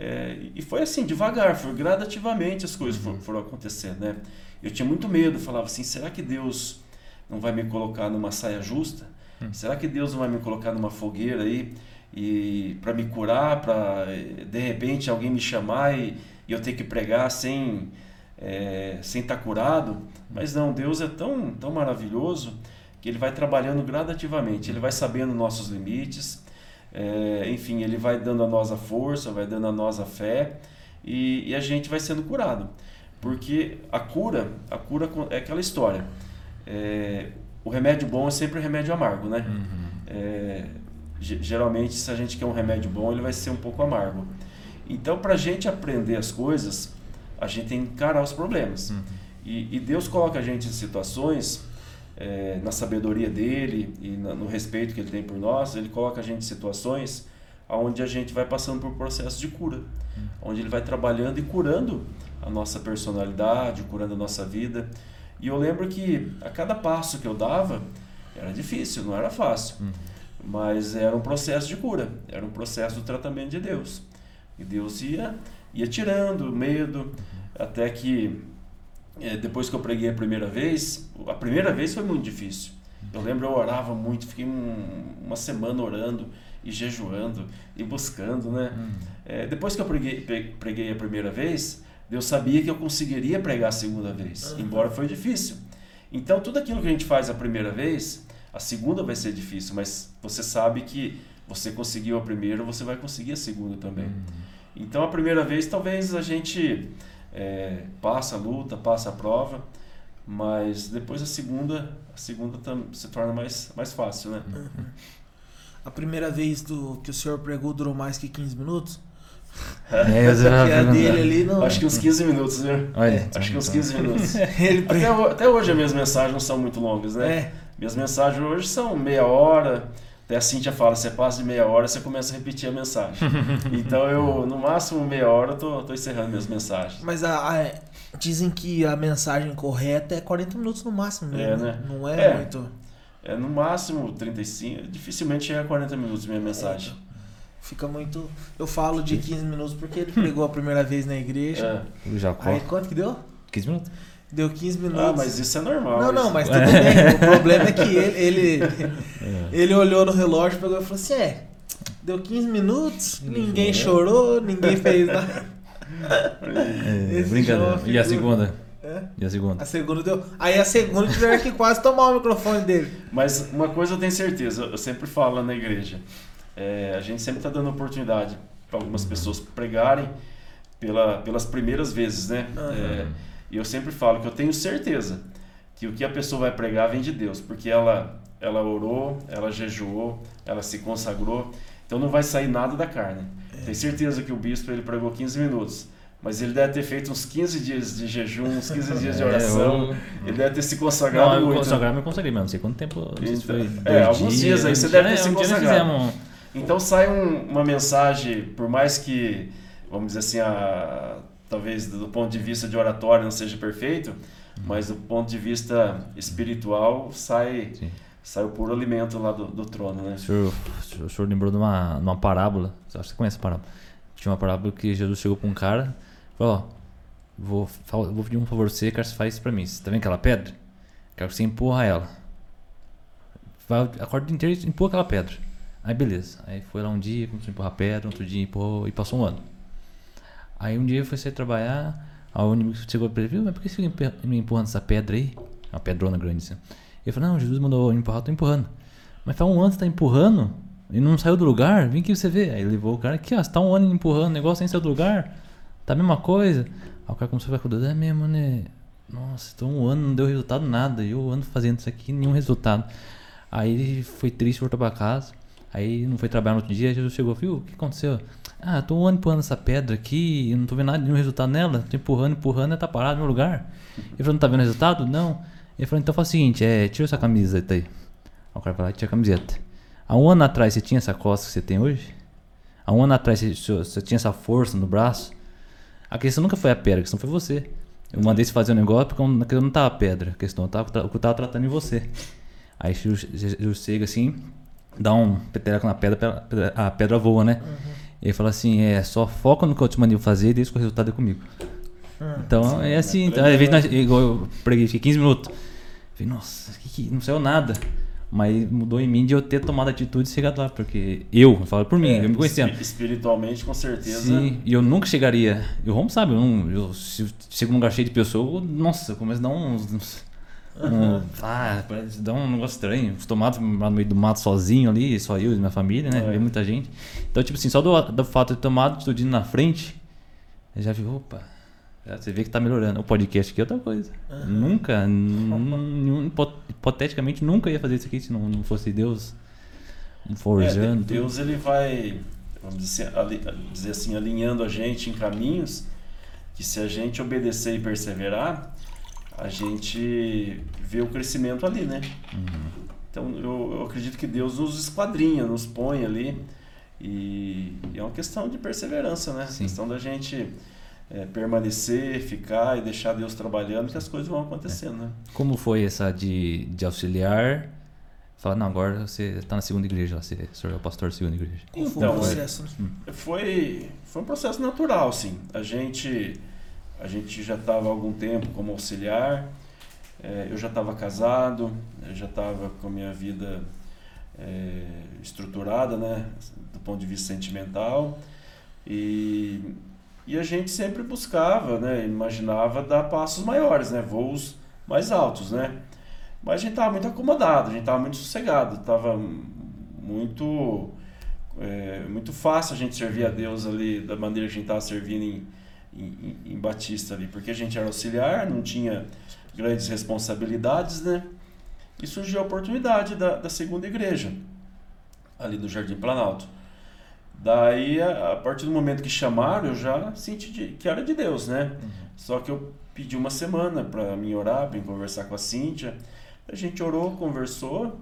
É, e foi assim, devagar, foi gradativamente as coisas foram, foram acontecendo, né? Eu tinha muito medo, falava assim, será que Deus não vai me colocar numa saia justa? Hum. Será que Deus não vai me colocar numa fogueira aí e para me curar, para de repente alguém me chamar e, e eu ter que pregar sem é, sem estar tá curado? Mas não, Deus é tão tão maravilhoso que ele vai trabalhando gradativamente, ele vai sabendo nossos limites, é, enfim, ele vai dando a nós a força, vai dando a nós a fé e, e a gente vai sendo curado, porque a cura, a cura é aquela história é, o remédio bom é sempre o remédio amargo, né? Uhum. É, geralmente, se a gente quer um remédio bom, ele vai ser um pouco amargo. Então, para a gente aprender as coisas, a gente tem que encarar os problemas. Uhum. E, e, Deus coloca a gente em situações, é, na sabedoria dele e na, no respeito que ele tem por nós, ele coloca a gente em situações onde a gente vai passando por processos de cura, onde ele vai trabalhando e curando a nossa personalidade, curando a nossa vida. E eu lembro que a cada passo que eu dava era difícil, não era fácil. Uhum. Mas era um processo de cura, era um processo do tratamento de Deus. E Deus ia, ia tirando o medo, uhum. até que é, depois que eu preguei a primeira vez, a primeira vez foi muito difícil. Eu lembro eu orava muito, fiquei um, uma semana orando e jejuando e buscando, né? Uhum. É, depois que eu preguei, preguei a primeira vez, Deus sabia que eu conseguiria pregar a segunda vez, uhum. embora foi difícil. Então, tudo aquilo que a gente faz a primeira vez, a segunda vai ser difícil, mas você sabe que você conseguiu a primeira, você vai conseguir a segunda também. Uhum. Então, a primeira vez, talvez a gente é, passa a luta, passa a prova, mas depois a segunda, a segunda se torna mais, mais fácil, né? Uhum. A primeira vez do que o senhor pregou durou mais que 15 minutos? É, vai a dele ali não. Acho que uns 15 minutos, viu? Olha, Acho que uns então. 15 minutos. Ele Até, até hoje as minhas mensagens não são muito longas, né? É. Minhas mensagens hoje são meia hora. Até a Cintia fala, você passa de meia hora, você começa a repetir a mensagem. então eu, no máximo meia hora, eu tô, tô encerrando minhas mensagens. Mas a, a- dizem que a mensagem correta é 40 minutos no máximo, É, né? né? Não é, É. muito. É no máximo 35, dificilmente chega a 40 minutos minha mensagem. Fica muito. Eu falo de 15 minutos porque ele pregou a primeira vez na igreja. É. O Jacó. Aí quanto que deu? 15 minutos? Deu 15 minutos. Ah, mas isso é normal. Não, não, isso. mas tudo bem. O problema é que ele, ele, ele olhou no relógio, pegou e falou assim: é, deu 15 minutos, ninguém chorou, ninguém fez nada. É, brincadeira. E a segunda? É. E a segunda? A segunda deu. Aí a segunda tiveram que quase tomar o microfone dele. Mas uma coisa eu tenho certeza, eu sempre falo lá na igreja. é, a gente sempre está dando oportunidade para algumas pessoas pregarem pela, pelas primeiras vezes, né? Aham. É, e eu sempre falo que eu tenho certeza que o que a pessoa vai pregar vem de Deus, porque ela, ela orou, ela jejuou, ela se consagrou, então não vai sair nada da carne. Tenho certeza que o bispo ele pregou 15 minutos, mas ele deve ter feito uns 15 dias de jejum, uns 15 dias de É, oração, eu- ele deve ter se consagrado Não, eu muito. consagrar, eu consagrei, mas não sei quanto tempo. Não sei se Então, foi é, alguns dias aí você deve ter é, se um consagrado. fizemos. Então sai um- uma mensagem, por mais que, vamos dizer assim, a, talvez do ponto de vista de oratório não seja perfeito, mas do ponto de vista espiritual sai, Sim. sai o puro alimento lá do, do trono, né? O senhor, o senhor lembrou de uma, de uma parábola. Acho que você conhece a parábola. Tinha uma parábola que Jesus chegou pra um cara e falou: Ó, vou, vou pedir um favor você, que você faça isso pra mim. Você tá vendo aquela pedra? Quero que você empurra ela. Vai a corda inteira e empurra aquela pedra. Aí beleza. Aí foi lá um dia, começou a empurrar a pedra, outro dia empurrou e passou um ano. Aí um dia foi sair trabalhar, a inimigo chegou pra ele, viu, mas por que você fica me empurrando essa pedra aí? Uma pedrona grande assim. Ele falou, não, Jesus mandou eu empurrar, eu tô empurrando. Mas faz um ano você tá empurrando e não saiu do lugar, vem aqui você ver. Aí levou o cara aqui, ó, você tá um ano empurrando o negócio sem sair do lugar, tá a mesma coisa. Aí o cara começou a ficar com dúvida, é mesmo, né? Nossa, então um ano não deu resultado nada, e eu ando fazendo isso aqui, nenhum resultado. Aí ele foi triste, voltou pra casa. Aí não foi trabalhar no outro dia, Jesus chegou, viu, o que aconteceu? Ah, tô um ano empurrando essa pedra aqui, e não tô vendo nada, nenhum resultado nela, tô empurrando, empurrando, ela tá parada no meu lugar. Ele falou, não tá vendo resultado? Não. Ele falou, então faz o seguinte, é, tira essa camiseta aí. Aí o cara falou, tira a camiseta. Há um ano atrás você tinha essa costa que você tem hoje? Há um ano atrás você, você tinha essa força no braço? A questão nunca foi a pedra, a questão foi você. Eu mandei você fazer um negócio porque eu- naquilo não tava a pedra, a questão eu tava, eu tava tratando em você. Aí o chega assim, dá um peteleco na pedra, a pedra voa, né? Ele fala assim, é, só foca no que eu te mandei fazer e deixa que o resultado é comigo. Então é assim, então, às vezes nós, igual eu preguei, fiquei 15 minutos. Falei, nossa, que, que, não saiu nada. Mas mudou em mim de eu ter tomado atitude e chegado lá, porque eu, eu falo por mim, eu me conhecendo. Espi- Espiritualmente, com certeza. Sim, e eu nunca chegaria. E o Romo sabe, eu, não, eu se eu chego num lugar cheio de pessoas, nossa, eu começo a dar uns. uns- um- ah, parece dar um negócio estranho. Acostumado no meio do mato sozinho ali, só eu e minha família, né? É. Vê muita gente. Então, tipo assim, só do, do fato de tomar atitude na frente, eu já vi, opa, você vê que tá melhorando. O podcast aqui é outra coisa. Nunca, n- n- hipo- hipoteticamente, nunca ia fazer isso aqui se não, não fosse Deus É, forjando. de- Deus ele vai, vamos dizer, ali- dizer assim, alinhando a gente em caminhos que se a gente obedecer e perseverar, a gente vê o crescimento ali, né? Então eu, eu acredito que Deus nos esquadrinha, nos põe ali e, e é uma questão de perseverança, né? Sim. questão da gente é, permanecer, ficar e deixar Deus trabalhando que as coisas vão acontecendo, né? Como foi essa de, de auxiliar? Falar, não, agora você tá na segunda igreja, lá, você, o senhor é o pastor da segunda igreja. Como foi Então, o processo? Foi, foi um processo natural, sim. A gente, a gente já estava há algum tempo como auxiliar, eh, eu já estava casado, já estava com a minha vida eh, estruturada, né, do ponto de vista sentimental, e, e a gente sempre buscava, né, imaginava dar passos maiores, né, voos mais altos, né. Mas a gente estava muito acomodado, a gente estava muito sossegado, estava muito é muito fácil a gente servir a Deus ali da maneira que a gente estava servindo em, em, em Batista ali, porque a gente era auxiliar, não tinha grandes responsabilidades, né? E surgiu a oportunidade da, da segunda igreja, ali do Jardim Planalto. Daí, a, a partir do momento que chamaram, eu já senti de, que era de Deus, né? Uhum. Só que eu pedi uma semana para mim orar, para conversar com a Cíntia. A gente orou, conversou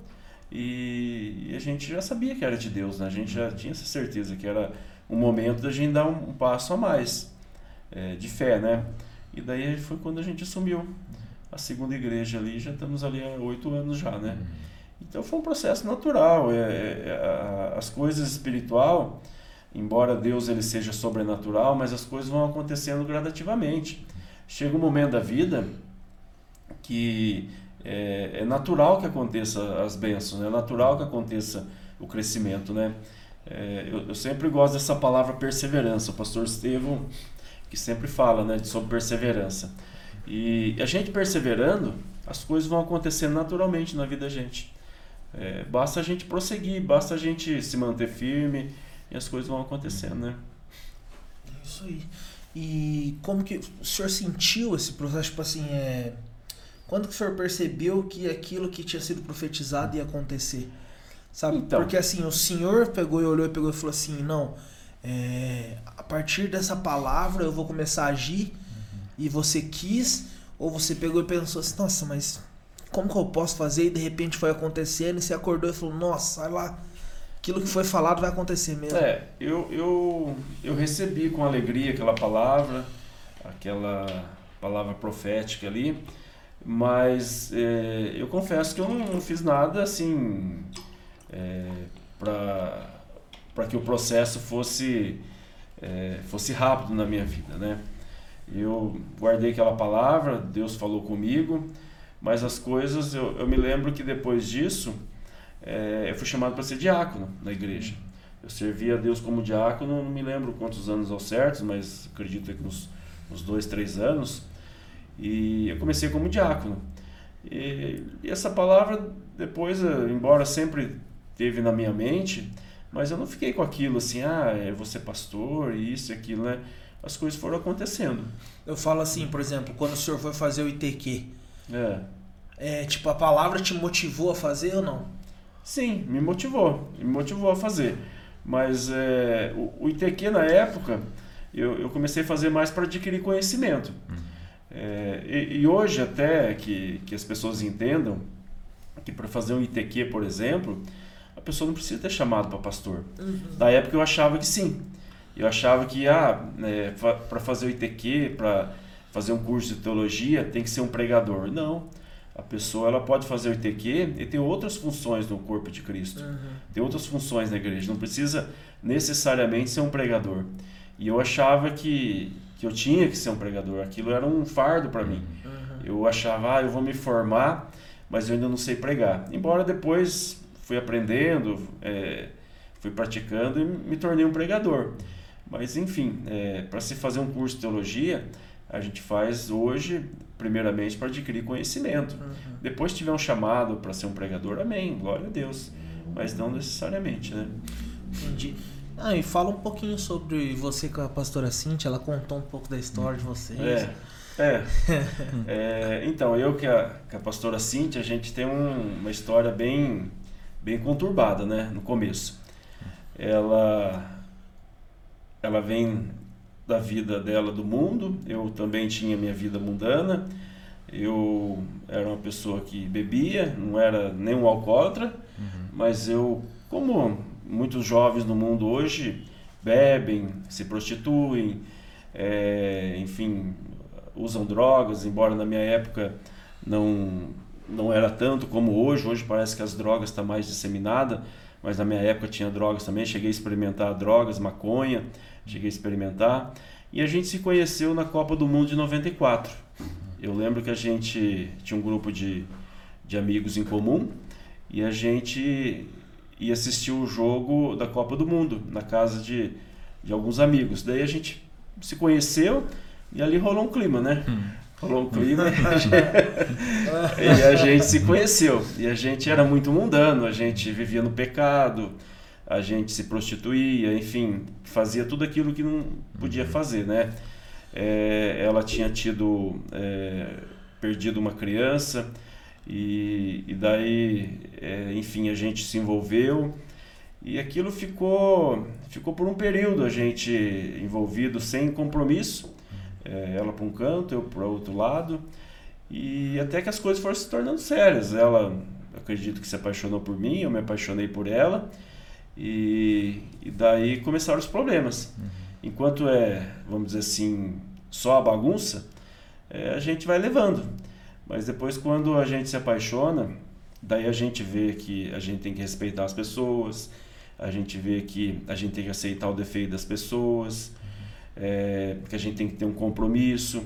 e, e a gente já sabia que era de Deus, né? A gente já tinha essa certeza que era um momento da gente dar um, um passo a mais é, de fé, né? E daí foi quando a gente assumiu a segunda igreja ali, já estamos ali há oito anos já, né? Então foi um processo natural. É, é, as coisas espiritual, embora Deus ele seja sobrenatural, mas as coisas vão acontecendo gradativamente. Chega um momento da vida que é, é natural que aconteça as bênçãos, né? é natural que aconteça o crescimento, né? É, eu, eu, sempre gosto dessa palavra perseverança. O pastor Estevão que sempre fala, né, sobre perseverança. E a gente perseverando, as coisas vão acontecendo naturalmente na vida da gente. É, basta a gente prosseguir, basta a gente se manter firme e as coisas vão acontecendo, né? Isso aí. E como que o senhor sentiu esse processo, tipo assim, é... Quando que o senhor percebeu que aquilo que tinha sido profetizado ia acontecer? Sabe? Então, Porque assim, o senhor pegou e olhou e pegou e falou assim, não, é, a partir dessa palavra eu vou começar a agir uhum. e você quis, ou você pegou e pensou assim, nossa, mas como que eu posso fazer? E de repente foi acontecendo e você acordou e falou, nossa, lá, aquilo que foi falado vai acontecer mesmo. É, eu, eu, eu recebi com alegria aquela palavra, aquela palavra profética ali, mas é, eu confesso que eu não, não fiz nada assim é, para que o processo fosse, é, fosse rápido na minha vida, né? Eu guardei aquela palavra, Deus falou comigo, mas as coisas, eu, eu me lembro que depois disso, é, eu fui chamado para ser diácono na igreja. Eu servi a Deus como diácono, não me lembro quantos anos ao certo, mas acredito que uns, uns dois, três anos. E eu comecei como diácono. E, e essa palavra, depois, embora sempre teve na minha mente, mas eu não fiquei com aquilo assim, ah, é você pastor, isso e aquilo, né? As coisas foram acontecendo. Eu falo assim, por exemplo, quando o senhor foi fazer o ITQ. É. É, tipo, a palavra te motivou a fazer ou não? Sim, me motivou. Me motivou a fazer. Mas é, o, o ITQ na época, eu, eu comecei a fazer mais para adquirir conhecimento. Uhum. É, e, e, hoje até que, que as pessoas entendam que para fazer um ITQ, por exemplo, pessoa não precisa ter chamado para pastor. Uhum. Da época eu achava que sim. Eu achava que ah, é, para fazer o ITQ, para fazer um curso de teologia, tem que ser um pregador. Não. A pessoa ela pode fazer o ITQ e tem outras funções no corpo de Cristo. Uhum. Tem outras funções na igreja. Não precisa necessariamente ser um pregador. E eu achava que, que eu tinha que ser um pregador. Aquilo era um fardo para mim. Uhum. Eu achava, ah, eu vou me formar, mas eu ainda não sei pregar. Embora depois fui aprendendo, é, fui praticando e me tornei um pregador. Mas, enfim, é, para se fazer um curso de teologia, a gente faz hoje, primeiramente, para adquirir conhecimento. Uhum. Depois, se tiver um chamado para ser um pregador, amém, glória a Deus. Mas não necessariamente, né? Entendi. Ah, e fala um pouquinho sobre você com a pastora Cintia, ela contou um pouco da história de vocês. É, é. é então, eu que a, que a pastora Cintia, a gente tem um, uma história bem bem conturbada, né, no começo. Ela ela vem da vida dela do mundo, eu também tinha minha vida mundana. Eu era uma pessoa que bebia, não era nem um alcoólatra, uhum. mas eu, como muitos jovens no mundo hoje, bebem, se prostituem, é, enfim, usam drogas, embora na minha época não não era tanto como hoje. Hoje parece que as drogas estão tá mais disseminada, mas na minha época tinha drogas também. Cheguei a experimentar drogas, maconha, cheguei a experimentar. E a gente se conheceu na Copa do Mundo de 94. Eu lembro que a gente tinha um grupo de, de amigos em comum e a gente ia assistir o jogo da Copa do Mundo na casa de, de alguns amigos. Daí a gente se conheceu e ali rolou um clima, né? Hum rolou um clima e a, gente, e a gente se conheceu. E a gente era muito mundano, a gente vivia no pecado, a gente se prostituía, enfim, fazia tudo aquilo que não podia uhum. fazer, né? É, ela tinha tido é, perdido uma criança e, e daí, é, enfim, a gente se envolveu E aquilo ficou, ficou por um período a gente envolvido sem compromisso, é, ela para um canto, eu para outro lado, e até que as coisas foram se tornando sérias. Ela, acredito que se apaixonou por mim, eu me apaixonei por ela, e, e daí começaram os problemas. Uhum. Enquanto é, vamos dizer assim, só a bagunça, é, a gente vai levando. Mas depois, quando a gente se apaixona, daí a gente vê que a gente tem que respeitar as pessoas, a gente vê que a gente tem que aceitar o defeito das pessoas, é, que a gente tem que ter um compromisso.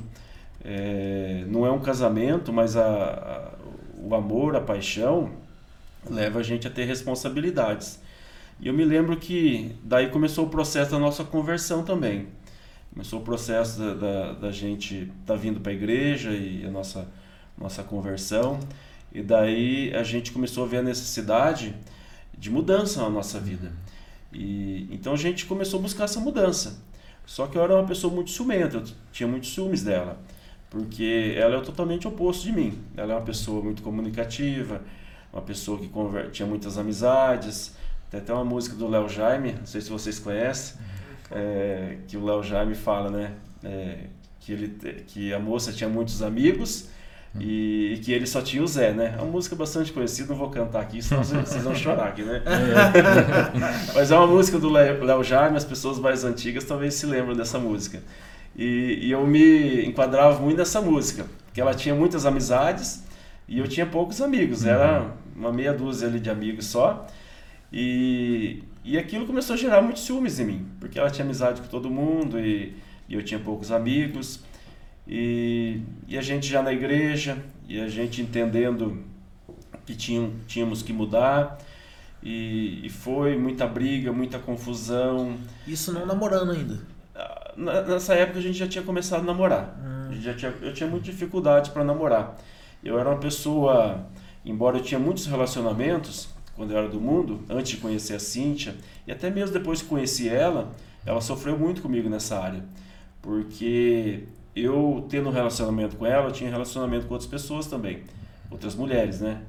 É, não é um casamento, mas a, a, o amor, a paixão, leva a gente a ter responsabilidades. E eu me lembro que daí começou o processo da nossa conversão também. Começou o processo da, da, da gente estar tá vindo para a igreja e a nossa, nossa conversão. E daí a gente começou a ver a necessidade de mudança na nossa vida. E então a gente começou a buscar essa mudança. Só que eu era uma pessoa muito ciumenta, eu tinha muitos ciúmes dela, porque ela é totalmente oposto de mim. Ela é uma pessoa muito comunicativa, uma pessoa que tinha muitas amizades. Tem até uma música do Léo Jaime, não sei se vocês conhecem, é, que o Léo Jaime fala, né? É, que, ele, que a moça tinha muitos amigos e, e, que ele só tinha o Zé, né? É uma música bastante conhecida, não vou cantar aqui, senão vocês vão chorar aqui, né? É. Mas é uma música do Léo Jaime, as pessoas mais antigas talvez se lembram dessa música. E, e, eu me enquadrava muito nessa música, porque ela tinha muitas amizades e eu tinha poucos amigos, era uhum. uma meia dúzia ali de amigos só. E, e aquilo começou a gerar muitos ciúmes em mim, porque ela tinha amizade com todo mundo e, e eu tinha poucos amigos. E, e a gente já na igreja, e a gente entendendo que tinham, tínhamos que mudar. E, e, foi muita briga, muita confusão. Isso não namorando ainda? Ah, nessa época a gente já tinha começado a namorar. Hum. já tinha, eu tinha muita dificuldade para namorar. Eu era uma pessoa, embora eu tinha muitos relacionamentos quando eu era do mundo, antes de conhecer a Cíntia, e até mesmo depois que conheci ela, ela sofreu muito comigo nessa área. Porque eu tendo um relacionamento com ela, eu tinha relacionamento com outras pessoas também, outras mulheres, né?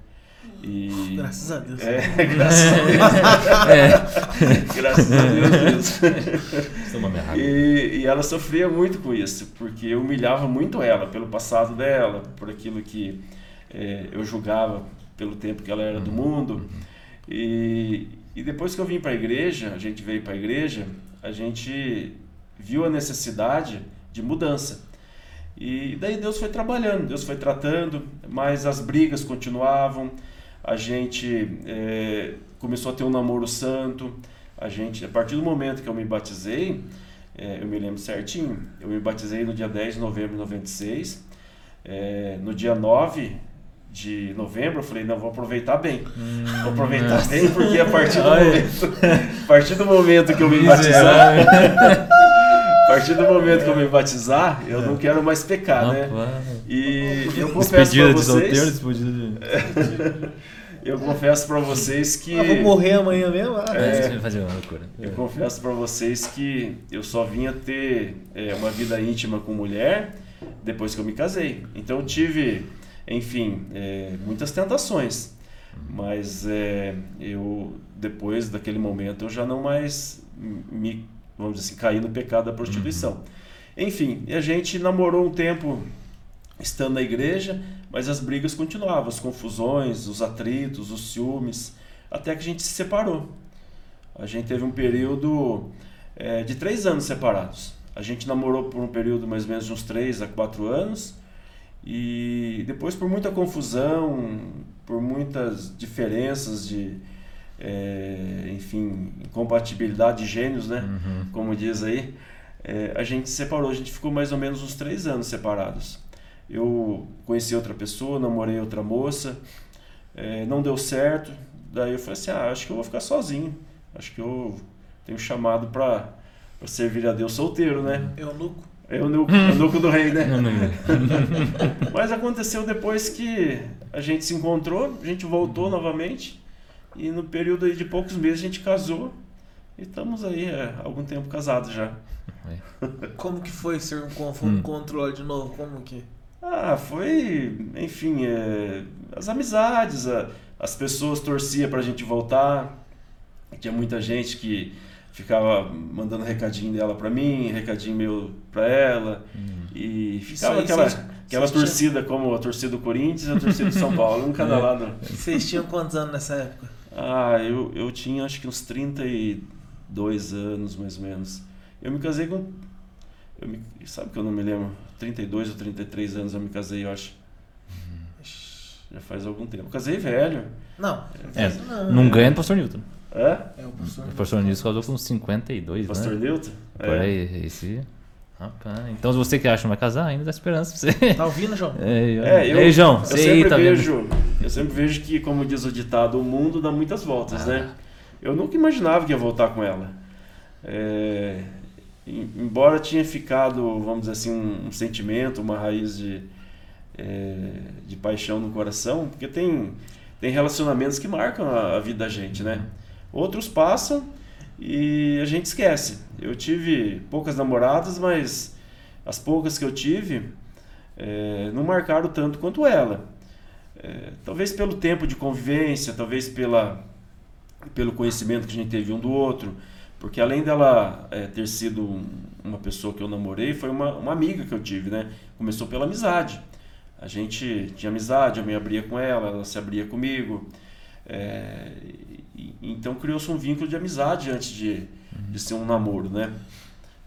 E... Graças a Deus. É, graças a Deus. é. graças a Deus mesmo. e, e ela sofria muito com isso, porque eu humilhava muito ela pelo passado dela, por aquilo que é, eu julgava pelo tempo que ela era do uhum. mundo. Uhum. E, e depois que eu vim para a igreja, a gente veio para a igreja, a gente viu a necessidade de mudança. E daí Deus foi trabalhando, Deus foi tratando, mas as brigas continuavam, a gente é, começou a ter um namoro santo, a gente, a partir do momento que eu me batizei, é, eu me lembro certinho, eu me batizei no dia 10 de novembro de 96, é, no dia 9 de novembro, eu falei, não, vou aproveitar bem. Hum, vou aproveitar nossa. bem, porque a partir do momento, a partir do momento que eu me batizar, partir do momento que eu me batizar, eu não quero mais pecar, né? E eu confesso para vocês, de... eu confesso para vocês que ah, vou morrer amanhã mesmo. Ah, é, fazer uma loucura. Eu confesso para vocês que eu só vinha ter é, uma vida íntima com mulher depois que eu me casei. Então eu tive, enfim, é, muitas tentações. Mas é, eu depois daquele momento eu já não mais me vamos dizer assim, cair no pecado da prostituição. Uhum. Enfim, a gente namorou um tempo estando na igreja, mas as brigas continuavam, as confusões, os atritos, os ciúmes, até que a gente se separou. A gente teve um período é, de três anos separados. A gente namorou por um período mais ou menos de uns três a quatro anos, e depois por muita confusão, por muitas diferenças de, é, enfim, incompatibilidade de gênios, né? Uhum. Como diz aí, é, a gente se separou. A gente ficou mais ou menos uns três anos separados. Eu conheci outra pessoa, namorei outra moça, é, não deu certo. Daí eu falei assim: ah, acho que eu vou ficar sozinho. Acho que eu tenho chamado para servir a Deus solteiro, né? Eunuco. Eunuco, eunuco do rei, né? Mas aconteceu depois que a gente se encontrou, a gente voltou novamente e no período de poucos meses a gente casou e estamos aí há algum tempo casados já. Como que foi ser um hum. controle de novo? Como que? Ah, foi, enfim, é, as amizades, a, as pessoas torciam para a gente voltar. Tinha muita gente que ficava mandando recadinho dela para mim, recadinho meu para ela. Hum. E ficava aí, aquela, vocês- aquela vocês torcida como a torcida do Corinthians e a torcida do São Paulo, um cada É. lado. Vocês tinham quantos anos nessa época? Ah, eu, eu tinha acho que uns 32 anos, mais ou menos. Eu me casei com. Eu me, sabe que eu não me lembro? 32 ou 33 anos eu me casei, eu acho. Já faz algum tempo. Eu casei velho. Não. É, não. Não ganha do pastor Newton. É? É o professor. O pastor Newton casou com 52, Pastor né? Newton? Por aí, esse... Rapaz, então se você que acha que não vai casar, ainda dá esperança pra você. Tá ouvindo, João? É, É, eu, Ei, João, eu você sempre aí tá vendo? vejo, eu sempre vejo que, como diz o ditado, o mundo dá muitas voltas, Ah. né? Eu nunca imaginava que ia voltar com ela. É, em- embora tinha ficado, vamos dizer assim, um, um sentimento, uma raiz de, é, de paixão no coração, porque tem, tem relacionamentos que marcam a, a vida da gente, né? Outros passam e a gente esquece. Eu tive poucas namoradas, mas as poucas que eu tive é, não marcaram tanto quanto ela. É, talvez pelo tempo de convivência, talvez pela, pelo conhecimento que a gente teve um do outro, porque além dela é, ter sido um- uma pessoa que eu namorei, foi uma, uma amiga que eu tive, né? Começou pela amizade. A gente tinha amizade, eu me abria com ela, ela se abria comigo. É, e- então criou-se um vínculo de amizade antes de, de ser um namoro, né?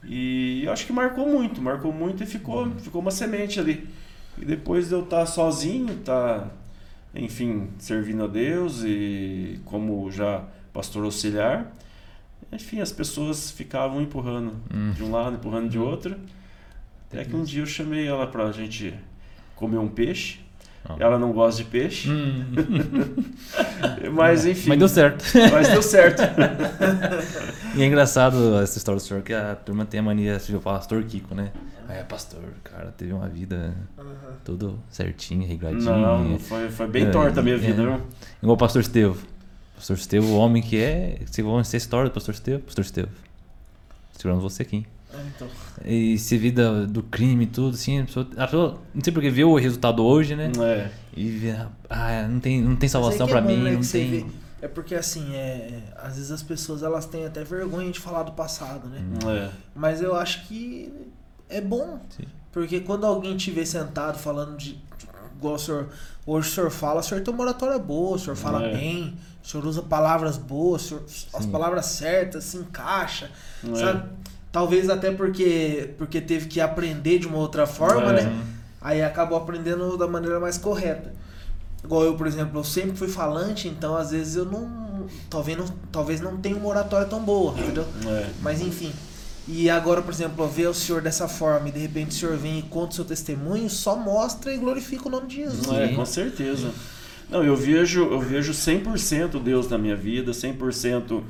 E eu acho que marcou muito, marcou muito e ficou, ficou uma semente ali. E depois de eu estar sozinho, estar, enfim, servindo a Deus e como já pastor auxiliar, enfim, as pessoas ficavam empurrando Hum. de um lado, empurrando de outro. Até que um dia eu chamei ela pra gente comer um peixe. Ah. Ela não gosta de peixe, Hum, mas enfim. mas deu certo. Mas deu certo. E é engraçado essa história do senhor, que a turma tem a mania de falar pastor Kiko, né? Ah, é pastor, cara, teve uma vida tudo certinha, regradinha. Não, foi, foi bem É, torta a minha é. vida, viu? Igual o pastor Estevo. Pastor Estevo, o homem que é. Você vai conhecer a história do pastor Estevo? Pastor Estevo. Segurando você aqui. É, então. E se vida do crime e tudo, assim, a pessoa, a pessoa, não sei porque vê o resultado hoje, né? É. E vê, ah, não tem, não tem salvação pra que é bom, mim, né, não tem. vê. É porque assim, é, às vezes as pessoas elas têm até vergonha de falar do passado, né? É. Mas eu acho que é bom. Sim. Porque quando alguém te vê sentado falando de. Igual o senhor. Hoje o senhor fala, o senhor tem uma oratória boa, o senhor fala É. bem, o senhor usa palavras boas, o senhor- as palavras certas, se encaixa. É. Sabe? Talvez até porque, porque teve que aprender de uma outra forma, É. né? Aí acabou aprendendo da maneira mais correta. Igual eu, por exemplo, eu sempre fui falante, então às vezes eu não. Talvez não, talvez não tenha uma oratória tão boa, entendeu? É. Mas enfim. E agora, por exemplo, ver o senhor dessa forma e de repente o senhor vem e conta o seu testemunho, só mostra e glorifica o nome de Jesus. É, com certeza. Não, eu vejo, eu vejo 100% Deus na minha vida, 100%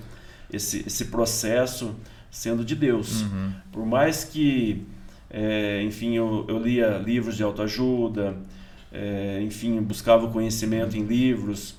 esse, esse processo sendo de Deus. Uhum. Por mais que, é, enfim, eu, eu lia livros de autoajuda, é, enfim, buscava conhecimento em livros,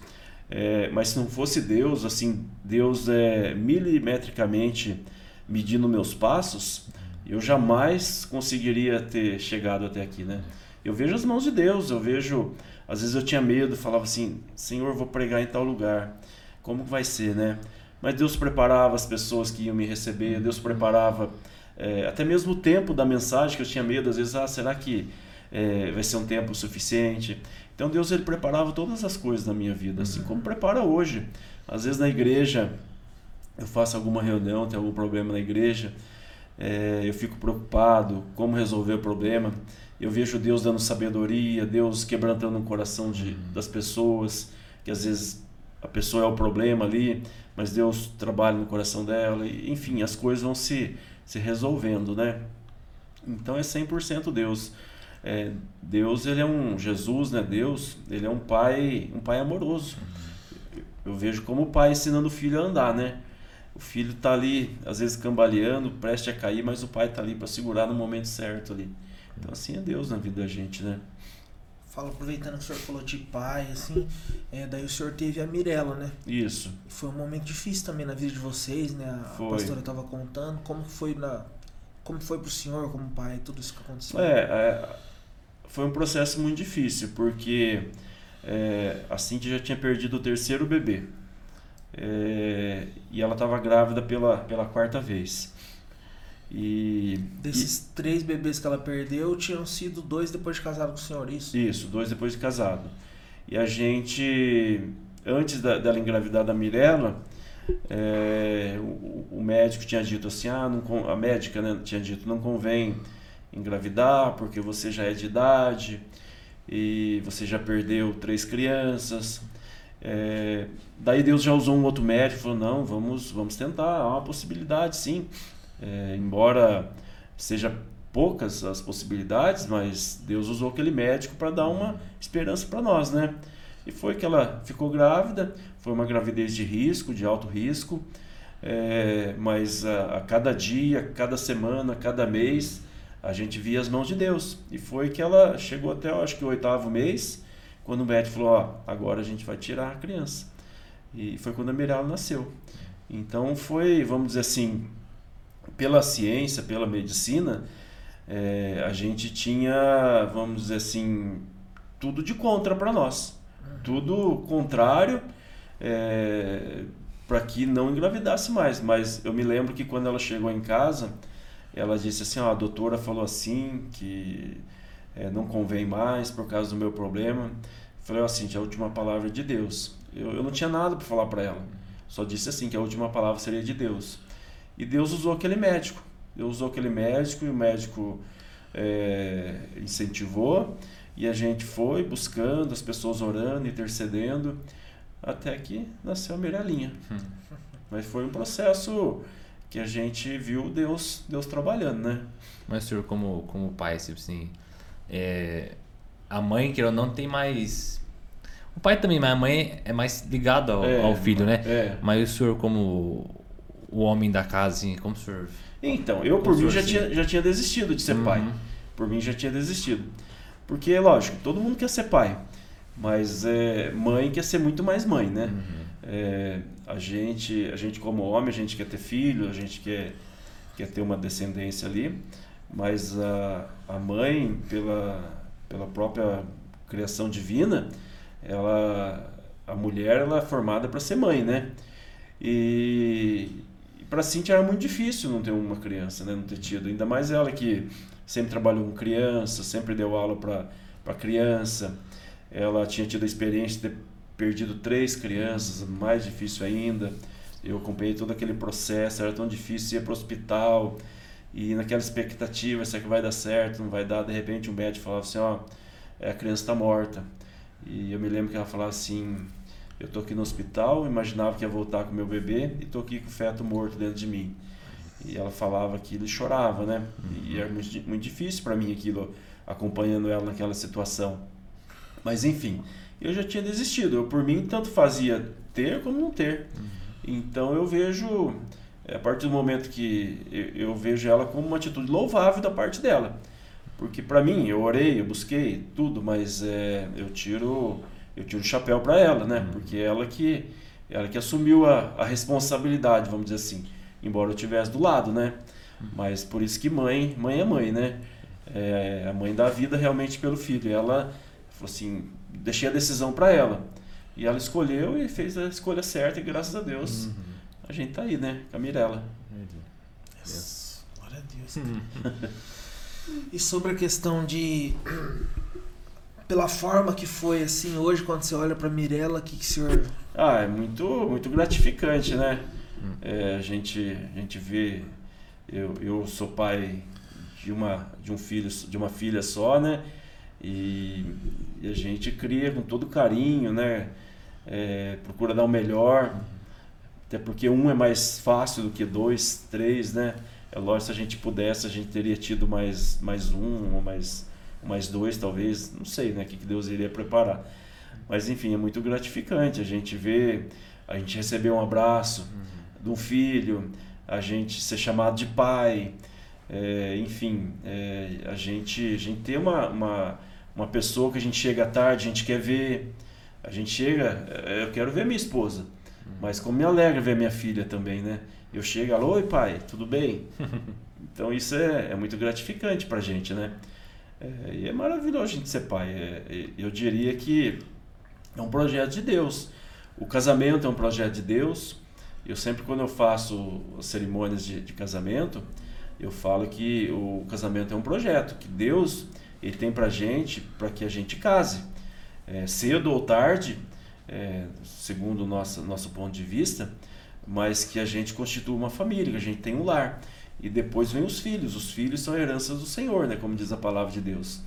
é, mas se não fosse Deus, assim, Deus é milimetricamente medindo meus passos, eu jamais conseguiria ter chegado até aqui, né? Eu vejo as mãos de Deus, eu vejo, às vezes eu tinha medo, falava assim, Senhor, vou pregar em tal lugar, como vai ser, né? Mas Deus preparava as pessoas que iam me receber, Deus preparava é, até mesmo o tempo da mensagem, que eu tinha medo, às vezes, ah, será que é, vai ser um tempo suficiente? Então Deus ele preparava todas as coisas na minha vida, assim como prepara hoje. Às vezes na igreja, eu faço alguma reunião, tem algum problema na igreja, é, eu fico preocupado como resolver o problema. Eu vejo Deus dando sabedoria, Deus quebrantando o coração de, das pessoas, que às vezes a pessoa é o problema ali, mas Deus trabalha no coração dela, e, enfim, as coisas vão se, se resolvendo, né? Então é 100% Deus. É, Deus, ele é um Jesus, né? Deus, ele é um pai, um pai amoroso. Eu vejo como o pai ensinando o filho a andar, né? O filho tá ali, às vezes cambaleando, preste a cair, mas o pai tá ali para segurar no momento certo ali. Então assim é Deus na vida da gente, né? Fala, aproveitando que o senhor falou de pai, assim, é, daí o senhor teve a Mirella, né? Isso. Foi um momento difícil também na vida de vocês, né? A Foi. pastora estava contando como foi na como foi pro senhor como pai tudo isso que aconteceu. É, é, foi um processo muito difícil, porque é, a Cintia já tinha perdido o terceiro bebê. É, e ela estava grávida pela, pela quarta vez. E, Desses e, três bebês que ela perdeu, tinham sido dois depois de casado com o senhor, isso? Isso, dois depois de casado. E a gente, antes da, dela engravidar da Mirella, é, o, o, médico tinha dito assim, ah, não, a médica né, tinha dito, não convém engravidar porque você já é de idade e você já perdeu três crianças. É, daí Deus já usou um outro médico, falou, não, vamos, vamos tentar, há uma possibilidade sim. É, embora seja poucas as possibilidades, mas Deus usou aquele médico para dar uma esperança para nós, né? E foi que ela ficou grávida, foi uma gravidez de risco, de alto risco, é, mas a, a, cada dia, cada semana, cada mês, a gente via as mãos de Deus. E foi que ela chegou até, acho que o oitavo mês, quando o médico falou: Ó, agora a gente vai tirar a criança. E foi quando a Mirella nasceu. Então foi, vamos dizer assim, pela ciência, pela medicina, é, a gente tinha, vamos dizer assim, tudo de contra para nós tudo contrário é, para que não engravidasse mais. Mas eu me lembro que quando ela chegou em casa, ela disse assim: ó, a doutora falou assim que é, não convém mais por causa do meu problema. Eu falei assim: a última palavra é de Deus. Eu, eu não tinha nada para falar para ela. Só disse assim que a última palavra seria de Deus. E Deus usou aquele médico. Deus usou aquele médico e o médico é, incentivou. E a gente foi buscando, as pessoas orando, intercedendo, até que nasceu a Mirelinha. Hum. Mas foi um processo que a gente viu Deus, Deus trabalhando, né? Mas senhor, como, como pai, assim, é, a mãe, que não tem mais... O pai também, mas a mãe é mais ligada ao, é, ao, filho, né? É. Mas o senhor, como o homem da casa, assim, como senhor... Então, eu por mim já, tinha, já tinha desistido de ser uhum. pai. Por mim já tinha desistido. Porque, lógico, todo mundo quer ser pai, mas é, mãe quer ser muito mais mãe, né? Uhum. É, a, gente, a gente, como homem, a gente quer ter filho, a gente quer, quer ter uma descendência ali, mas a, a mãe, pela, pela própria criação divina, ela, a mulher ela é formada para ser mãe, né? E para Cintia era muito difícil não ter uma criança, né? Não ter tido. Ainda mais ela que sempre trabalhou com criança, sempre deu aula para criança. Ela tinha tido a experiência de ter perdido três crianças, mais difícil ainda. Eu acompanhei todo aquele processo, era tão difícil ir para o hospital e naquela expectativa, será que vai dar certo, não vai dar, de repente um médico falava assim, ó, oh, a criança está morta. E eu me lembro que ela falava assim, eu tô aqui no hospital, imaginava que ia voltar com meu bebê e tô aqui com o feto morto dentro de mim. E ela falava aquilo e chorava, né? Uhum. E era muito, muito difícil para mim aquilo, acompanhando ela naquela situação. Mas enfim, eu já tinha desistido. Eu, por mim, tanto fazia ter como não ter. Uhum. Então eu vejo, é, a partir do momento que eu, eu, vejo ela como uma atitude louvável da parte dela. Porque para mim, eu orei, eu busquei tudo, mas é, eu tiro eu tiro o chapéu para ela, né? Uhum. Porque ela que ela que assumiu a, a responsabilidade, vamos dizer assim embora eu tivesse do lado, né? Mas por isso que mãe, mãe é mãe, né? É a mãe dá vida realmente pelo filho. E ela falou assim, deixei a decisão para ela. E ela escolheu e fez a escolha certa e graças a Deus uhum. a gente tá aí, né? Com a Mirella. Yes. Glória a Deus. e sobre a questão de pela forma que foi assim hoje quando você olha para Mirella, que, que o senhor Ah, é muito muito gratificante, né? É, a, gente, a gente vê, eu, eu sou pai de uma, de um filho, de uma filha só, né? E, e a gente cria com todo carinho, né? É, procura dar o melhor, até porque um é mais fácil do que dois, três, né? É lógico, se a gente pudesse, a gente teria tido mais, mais um ou mais, mais dois, talvez, não sei, né? O que Deus iria preparar. Mas enfim, é muito gratificante a gente ver, a gente receber um abraço. Uhum de um filho, a gente ser chamado de pai, é, enfim, é, a, gente, a gente ter uma, uma, uma pessoa que a gente chega à tarde, a gente quer ver, a gente chega, é, eu quero ver minha esposa, uhum. mas como me alegra ver minha filha também, né? Eu chego, alô, oi pai, tudo bem? então isso é, é muito gratificante pra gente, né? É, e é maravilhoso a gente ser pai. É, é, eu diria que é um projeto de Deus. O casamento é um projeto de Deus, Eu sempre, quando eu faço as cerimônias de, de casamento, eu falo que o casamento é um projeto, que Deus ele tem pra gente, para que a gente case. É, cedo ou tarde, é, segundo o nosso, nosso ponto de vista, mas que a gente constitua uma família, que a gente tem um lar. E depois vem os filhos. Os filhos são heranças do Senhor, né? como diz a palavra de Deus.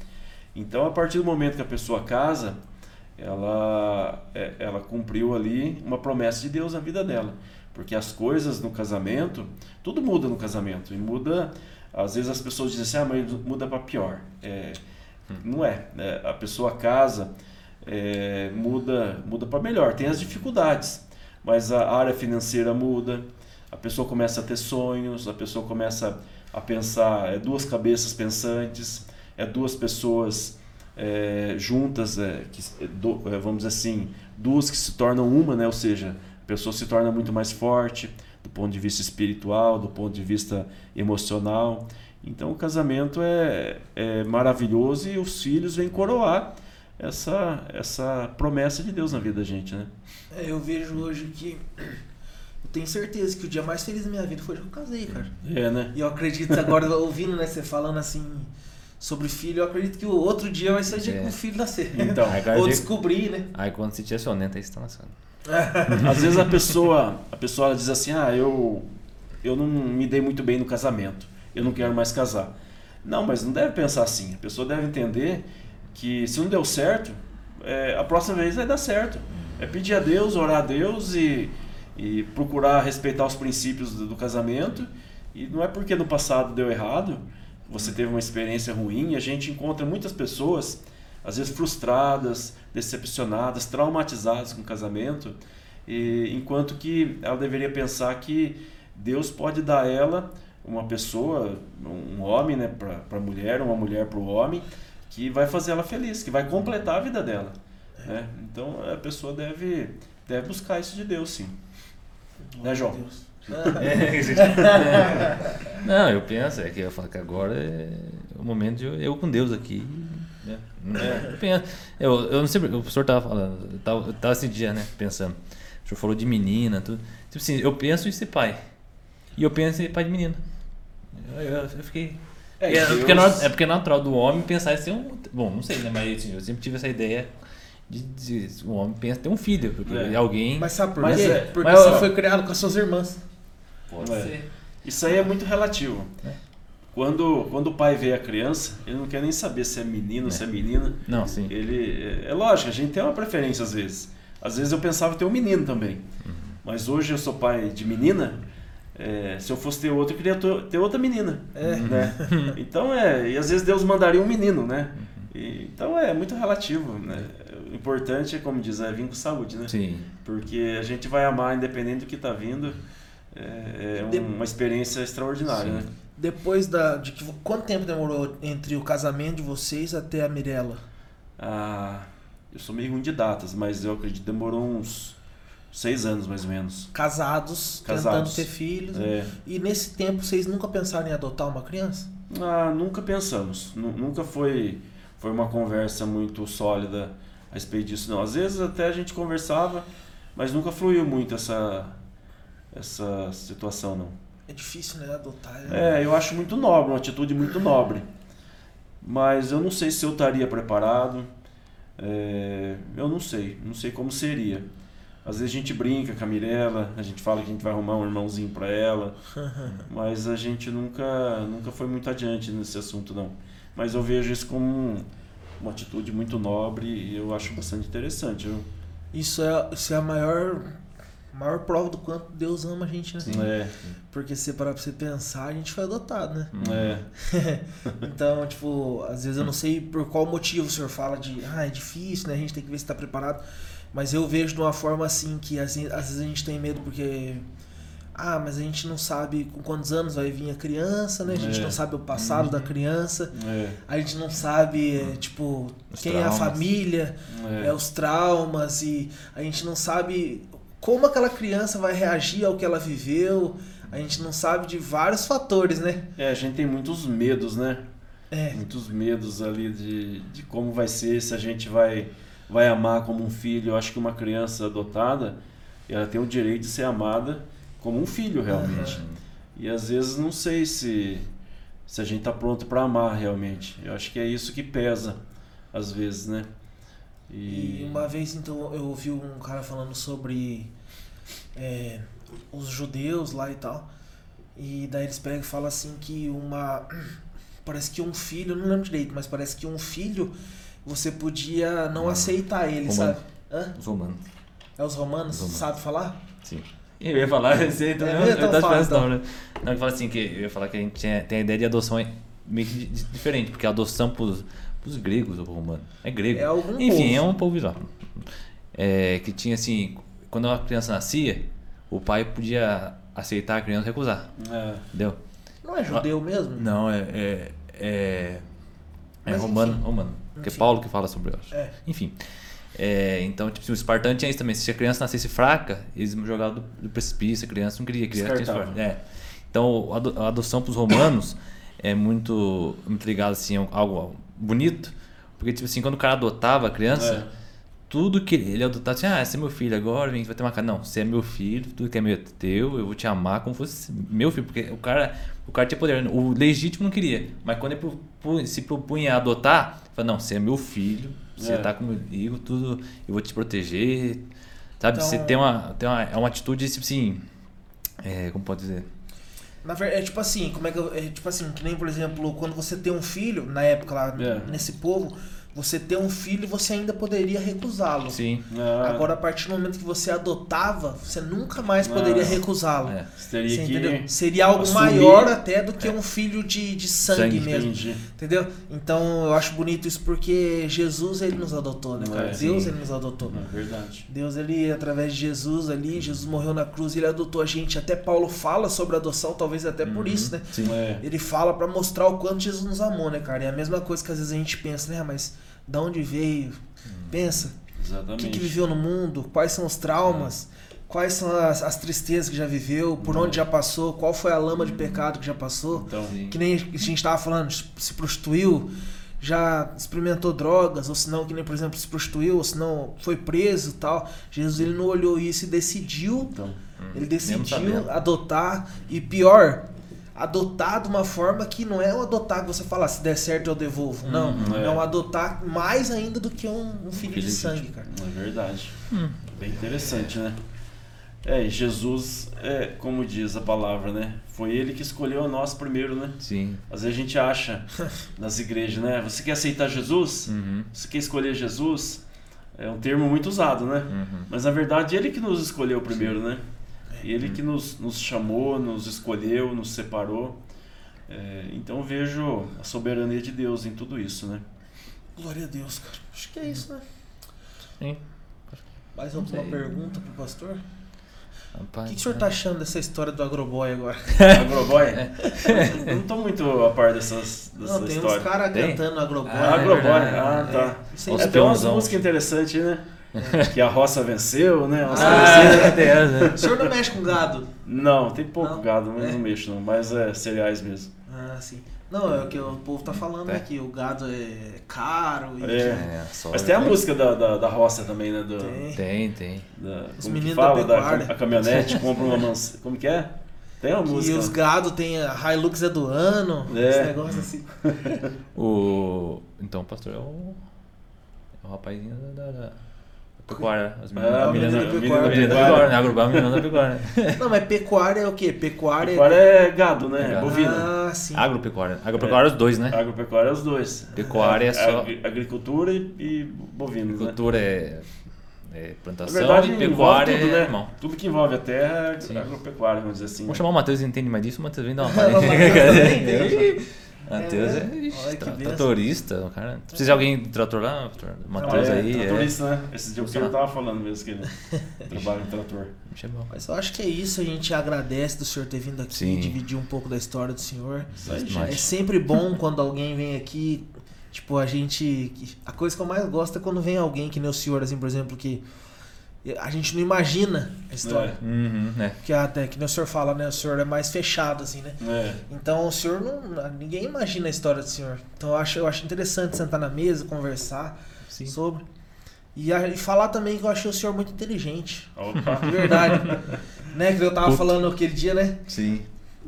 Então, a partir do momento que a pessoa casa, ela, é, ela cumpriu ali uma promessa de Deus na vida dela. Porque as coisas no casamento, tudo muda no casamento. E muda, às vezes as pessoas dizem assim, ah, mas muda para pior. É, não é, é. A pessoa casa, é, muda, muda para melhor. Tem as dificuldades, mas a área financeira muda, a pessoa começa a ter sonhos, a pessoa começa a pensar, é duas cabeças pensantes, é duas pessoas é, juntas, é, que, é, do, é, vamos dizer assim, duas que se tornam uma, né? ou seja, a pessoa se torna muito mais forte do ponto de vista espiritual, do ponto de vista emocional. Então o casamento é, é maravilhoso e os filhos vêm coroar essa, essa promessa de Deus na vida da gente, né? É, eu vejo hoje que eu tenho certeza que o dia mais feliz da minha vida foi o dia que eu casei, cara. É, né? E eu acredito agora, ouvindo né, você falando assim sobre filho, eu acredito que o outro dia vai ser o dia é. que o filho nascer. Então, Ou descobrir, né? Aí quando se tiver sonenta, aí você tá nascendo. Às vezes a pessoa, a pessoa diz assim: "Ah, eu eu não me dei muito bem no casamento. Eu não quero mais casar". Não, mas não deve pensar assim. A pessoa deve entender que se não deu certo, é, a próxima vez vai dar certo. É pedir a Deus, orar a Deus e, e procurar respeitar os princípios do, do casamento. E não é porque no passado deu errado, você teve uma experiência ruim. A gente encontra muitas pessoas, às vezes frustradas, decepcionadas, traumatizadas com o casamento, e, enquanto que ela deveria pensar que Deus pode dar a ela uma pessoa, um homem né, para a mulher, uma mulher para o homem, que vai fazer ela feliz, que vai completar a vida dela. Né? Então a pessoa deve, deve buscar isso de Deus, sim. Glória né, João? Deus. não, eu penso, é que eu falo que agora é o momento de eu, eu com Deus aqui. Né? É. Eu, penso, eu, eu não sei, o professor estava falando, eu tava, eu tava esse dia, né, pensando. O senhor falou de menina, tudo. Tipo assim, eu penso em ser pai. E eu penso em ser pai de menina. Eu, eu, eu fiquei. É, é, porque é, é porque é natural do homem pensar em ser um. Bom, não sei, né? Mas assim, eu sempre tive essa ideia de, de um homem pensa ter um filho, porque é. alguém. Mas sabe por quê? É, porque mas, você foi criado com as suas irmãs. Pode é. ser. Isso aí é muito relativo. É. Quando, quando o pai vê a criança, ele não quer nem saber se é menino, se é menina. Não, sim. Ele, é, é lógico, a gente tem uma preferência às vezes. Às vezes eu pensava ter um menino também. Uhum. Mas hoje eu sou pai de menina, é, se eu fosse ter outro, eu queria ter outra menina. É. Né? Então é. E às vezes Deus mandaria um menino, né? E, então é muito relativo. Né? Importante é, como diz, é vir com saúde, né? Sim. Porque a gente vai amar independente do que está vindo. É, é uma experiência extraordinária, Sim. né? Depois da. De que, quanto tempo demorou entre o casamento de vocês até a Mirella? Ah, eu sou meio ruim de datas, mas eu acredito que demorou uns Seis anos, mais ou menos. Casados, Casados. tentando ter filhos. É. E nesse tempo, vocês nunca pensaram em adotar uma criança? Ah, nunca pensamos. nunca foi, foi uma conversa muito sólida a respeito disso, não. Às vezes até a gente conversava, mas nunca fluiu muito essa, essa situação, não. É difícil, né? Adotar. É, eu acho muito nobre, uma atitude muito nobre. Mas eu não sei se eu estaria preparado. É, eu não sei, não sei como seria. Às vezes a gente brinca com a Mirella, a gente fala que a gente vai arrumar um irmãozinho para ela, mas a gente nunca, nunca foi muito adiante nesse assunto, não. Mas eu vejo isso como uma atitude muito nobre e eu acho bastante interessante. Viu? Isso é, isso é a maior, maior prova do quanto Deus ama a gente, né? Sim. É. Porque se parar pra você pensar, a gente foi adotado, né? É. então, tipo, às vezes eu não sei por qual motivo o senhor fala de, ah, é difícil, né? A gente tem que ver se está preparado. Mas eu vejo de uma forma assim que às vezes a gente tem medo porque. Ah, mas a gente não sabe com quantos anos vai vir a criança, né? A gente é. não sabe o passado uhum. da criança. É. A gente não sabe, é, tipo, os quem traumas. é a família, é. é. os traumas. E a gente não sabe como aquela criança vai reagir ao que ela viveu. A gente não sabe de vários fatores, né? É, a gente tem muitos medos, né? É. Muitos medos ali de, de como vai ser, se a gente vai vai amar como um filho. Eu acho que uma criança adotada, ela tem o direito de ser amada como um filho realmente. E às vezes não sei se se a gente tá pronto para amar realmente. Eu acho que é isso que pesa às vezes, né? E uma vez então eu ouvi um cara falando sobre é, os judeus lá e tal. E daí eles pegam e falam assim que uma. Parece que um filho, não lembro direito, mas parece que um filho você podia não aceitar ele, Romano. sabe? Hã? Os romanos. É os romanos? Os romanos. Sabe falar? Sim. Eu ia falar, eu então, É eu, mesmo? eu Então tava esperando então. não, né? Não, eu falo assim, que eu ia falar que a gente tinha, tem a ideia de adoção meio que di- di- diferente, porque a adoção pros, pros gregos ou romanos, é grego. É algum Enfim, povo. é um povo já. É, que tinha assim, quando uma criança nascia, o pai podia aceitar a criança e recusar, É, entendeu? Não é judeu mesmo? Não, é. É, é, é romano, enfim. romano. Que é. Paulo que fala sobre isso. É. Enfim. É, então, tipo, se o espartano tinha isso também. Se a criança nascesse fraca, eles jogavam do, do precipício, a criança não queria, a criança tinha Descartava. É. Então, a ado- a adoção para os romanos é muito, muito ligado assim, a algo bonito. Porque, tipo assim, quando o cara adotava a criança, É. tudo que ele adotava, assim, ah, esse é meu filho agora, vem, vai ter uma casa. Não, você é meu filho, tudo que é meu é teu, eu vou te amar como fosse meu filho. Porque o cara, o cara tinha poder. O legítimo não queria. Mas quando ele se propunha a adotar, ele falou, não, você é meu filho, você É. tá comigo, tudo, eu vou te proteger. Sabe, Então- você tem uma, tem uma, é uma atitude, tipo assim, é, como pode dizer? Na verdade, é tipo assim, como é que eu, é tipo assim, que nem por exemplo, quando você tem um filho, na época lá, É. nesse povo, você ter um filho, você ainda poderia recusá-lo. Sim. Ah, Agora, a partir do momento que você adotava, você nunca mais poderia Ah. recusá-lo. É. teria Você que entendeu? Seria algo assumir- maior até do que um filho de, de sangue, Sangue, mesmo. Entendi. Entendeu? Então eu acho bonito isso porque Jesus ele nos adotou, né, cara? É, Deus sim. ele nos adotou. É verdade. Deus ele através de Jesus ali, Jesus morreu na cruz, ele adotou a gente. Até Paulo fala sobre adoção, talvez até por Uhum. isso, né? Sim. É. Ele fala pra mostrar o quanto Jesus nos amou, né, cara? É a mesma coisa que às vezes a gente pensa, né? Mas da onde veio? Pensa. O Exatamente. que, que viveu no mundo? Quais são os traumas? Quais são as, as tristezas que já viveu? Por É. onde já passou? Qual foi a lama de pecado que já passou? Então. Que nem a gente tava falando, se prostituiu, já experimentou drogas, ou se não, que nem, por exemplo, se prostituiu, ou se não foi preso tal. Jesus ele não olhou isso e decidiu, então. ele Mesmo decidiu adotar. E pior, adotar de uma forma que não é o adotar que você fala, "Ah, se der certo eu devolvo. Não, Uhum, é. é. um adotar mais ainda do que um, um filho de sangue, cara. É verdade. Hum. Bem interessante, né? É, e Jesus, é, como diz a palavra, né? Foi ele que escolheu a nós primeiro, né? Sim. Às vezes a gente acha nas igrejas, né? Você quer aceitar Jesus? Uhum. Você quer escolher Jesus? É um termo muito usado, né? Uhum. Mas na verdade ele que nos escolheu primeiro, né? Ele que nos, nos chamou, nos escolheu, nos separou. É, então eu vejo a soberania de Deus em tudo isso, né? Glória a Deus, cara. Acho que é isso, né? Sim. Mais alguma pergunta pro pastor? O Rapaz, que, que o senhor tá achando dessa história do Agroboy agora? Agroboy? Eu não tô muito a par dessas, dessa Não, tem história. uns caras Tem? cantando Agroboy. Ah, é Agroboy, verdade. ah, tá. É, lá. tem umas músicas interessantes, né? que a roça venceu, né? Umas Ah, assim. tem essa, né? O senhor não mexe com gado? Não, tem pouco Não? gado, mas É. não mexo não. Mas é cereais mesmo. Ah, sim. Não, é o que o povo tá falando É. aqui. O gado é caro e É. É, só- Mas tem a música da, da, da roça também, né? Do, Tem. Tem, tem. da, Os que meninos fala? da Da, pecuária. a caminhonete, compra uma mansão. Como que é? Tem uma E música. os gado tem a Hilux é do ano, É. esse negócio assim. O... Então o pastor é o... É o rapazinho da... da... pecuária. As meninas, Ah, a a menina menina da da pecuária. pecuária. Menina da pecuária, né? Menina da pecuária. Não, mas pecuária é o quê? Pecuária Agora é gado, né? É gado. Bovino. Ah, sim. Agropecuária. Agropecuária é os dois, né? Agropecuária é os dois. Pecuária é só- Agri- Agricultura e, e bovinos, né? Agricultura é... É plantação verdade, e pecuária tudo, é né? animal. Tudo que envolve a terra é agropecuária, vamos dizer assim. Vamos chamar o Matheus, ele entende mais disso. O Matheus vem dar uma palhinha. Matheus é, É, tra- benção. tratorista, o cara. Precisa de alguém do trator lá? Matheus é, aí. É. Tratorista, né? Esse dia que ele Funciona. tava falando mesmo que ele trabalha no trator. É bom. Mas eu acho que é isso. A gente agradece do senhor ter vindo aqui Sim. dividir um pouco da história do senhor. É gente. sempre bom quando alguém vem aqui. Tipo, a gente. A coisa que eu mais gosto é quando vem alguém que nem o senhor, assim, por exemplo, que a gente não imagina a história. Uhum, né? Que até que o senhor fala, né? O senhor é mais fechado, assim, né? É. Então o senhor não. Ninguém imagina a história do senhor. Então eu acho, eu acho interessante sentar na mesa, conversar Sim. sobre. E, a- e falar também que eu achei o senhor muito inteligente. Opa. De verdade. Né, que eu tava Puta. falando aquele dia, né? Sim.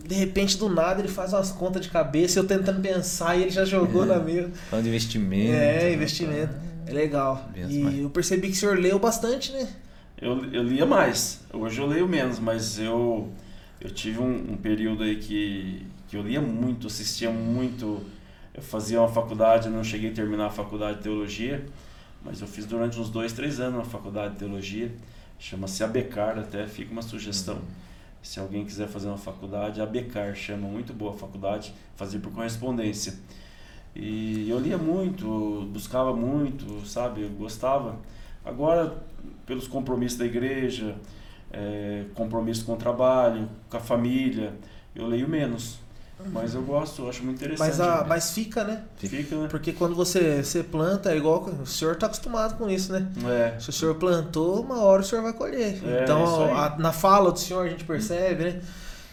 De repente, do nada, ele faz umas contas de cabeça, eu tentando pensar e ele já jogou na mesa. Falando de investimento. É, investimento. É legal. Benção, E mas- eu percebi que o senhor leu bastante, né? Eu, eu lia mais. Hoje eu leio menos, mas eu, eu tive um, um período aí que, que eu lia muito, assistia muito. Eu fazia uma faculdade, não cheguei a terminar a faculdade de teologia, mas eu fiz durante uns dois, três anos uma faculdade de teologia. Chama-se ABECAR, até fica uma sugestão. Se alguém quiser fazer uma faculdade, ABECAR chama muito boa a faculdade, fazer por correspondência. E eu lia muito, buscava muito, sabe? Eu gostava. Agora, pelos compromissos da igreja, é, compromisso com o trabalho, com a família, eu leio menos. Mas eu gosto, eu acho muito interessante. Mas, a, mas fica, né? Fica, né? Porque quando você, você planta, é igual. O senhor tá acostumado com isso, né? É, Se o senhor plantou, uma hora o senhor vai colher. É, então, a- na fala do senhor a gente percebe, né?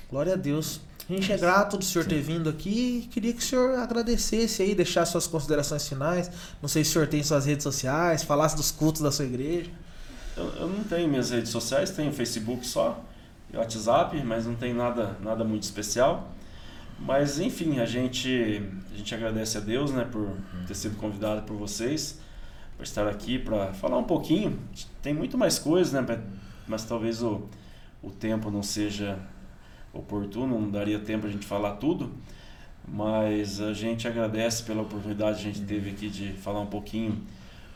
Glória a Deus. A gente é grato do senhor ter vindo aqui e queria que o senhor agradecesse aí, deixasse suas considerações finais. Não sei se o senhor tem suas redes sociais, falasse dos cultos da sua igreja. Eu, eu não tenho minhas redes sociais, tenho Facebook só, e WhatsApp, mas não tem nada, nada muito especial. Mas enfim, a gente, a gente agradece a Deus né, por ter sido convidado por vocês, por estar aqui para falar um pouquinho. Tem muito mais coisas, né, mas talvez o, o tempo não seja oportuno, não daria tempo a gente falar tudo. Mas a gente agradece pela oportunidade que a gente teve aqui de falar um pouquinho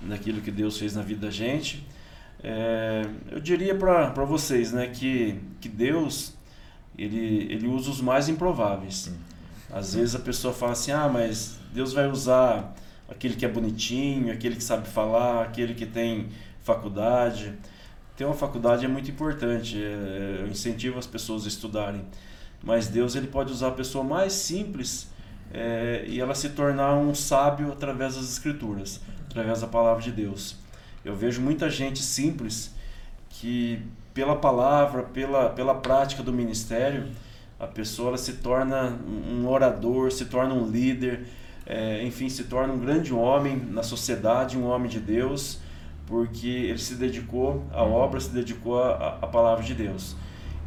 daquilo que Deus fez na vida da gente. É, eu diria para vocês né, que, que Deus ele, ele usa os mais improváveis. Às vezes a pessoa fala assim: ah, mas Deus vai usar aquele que é bonitinho, aquele que sabe falar, aquele que tem faculdade. Ter uma faculdade é muito importante, é, eu incentivo as pessoas a estudarem. Mas Deus ele pode usar a pessoa mais simples é, e ela se tornar um sábio através das Escrituras, através da palavra de Deus. Eu vejo muita gente simples que, pela palavra, pela, pela prática do ministério, a pessoa se torna um orador, se torna um líder, é, enfim, se torna um grande homem na sociedade, um homem de Deus, porque ele se dedicou à obra, se dedicou à, à palavra de Deus.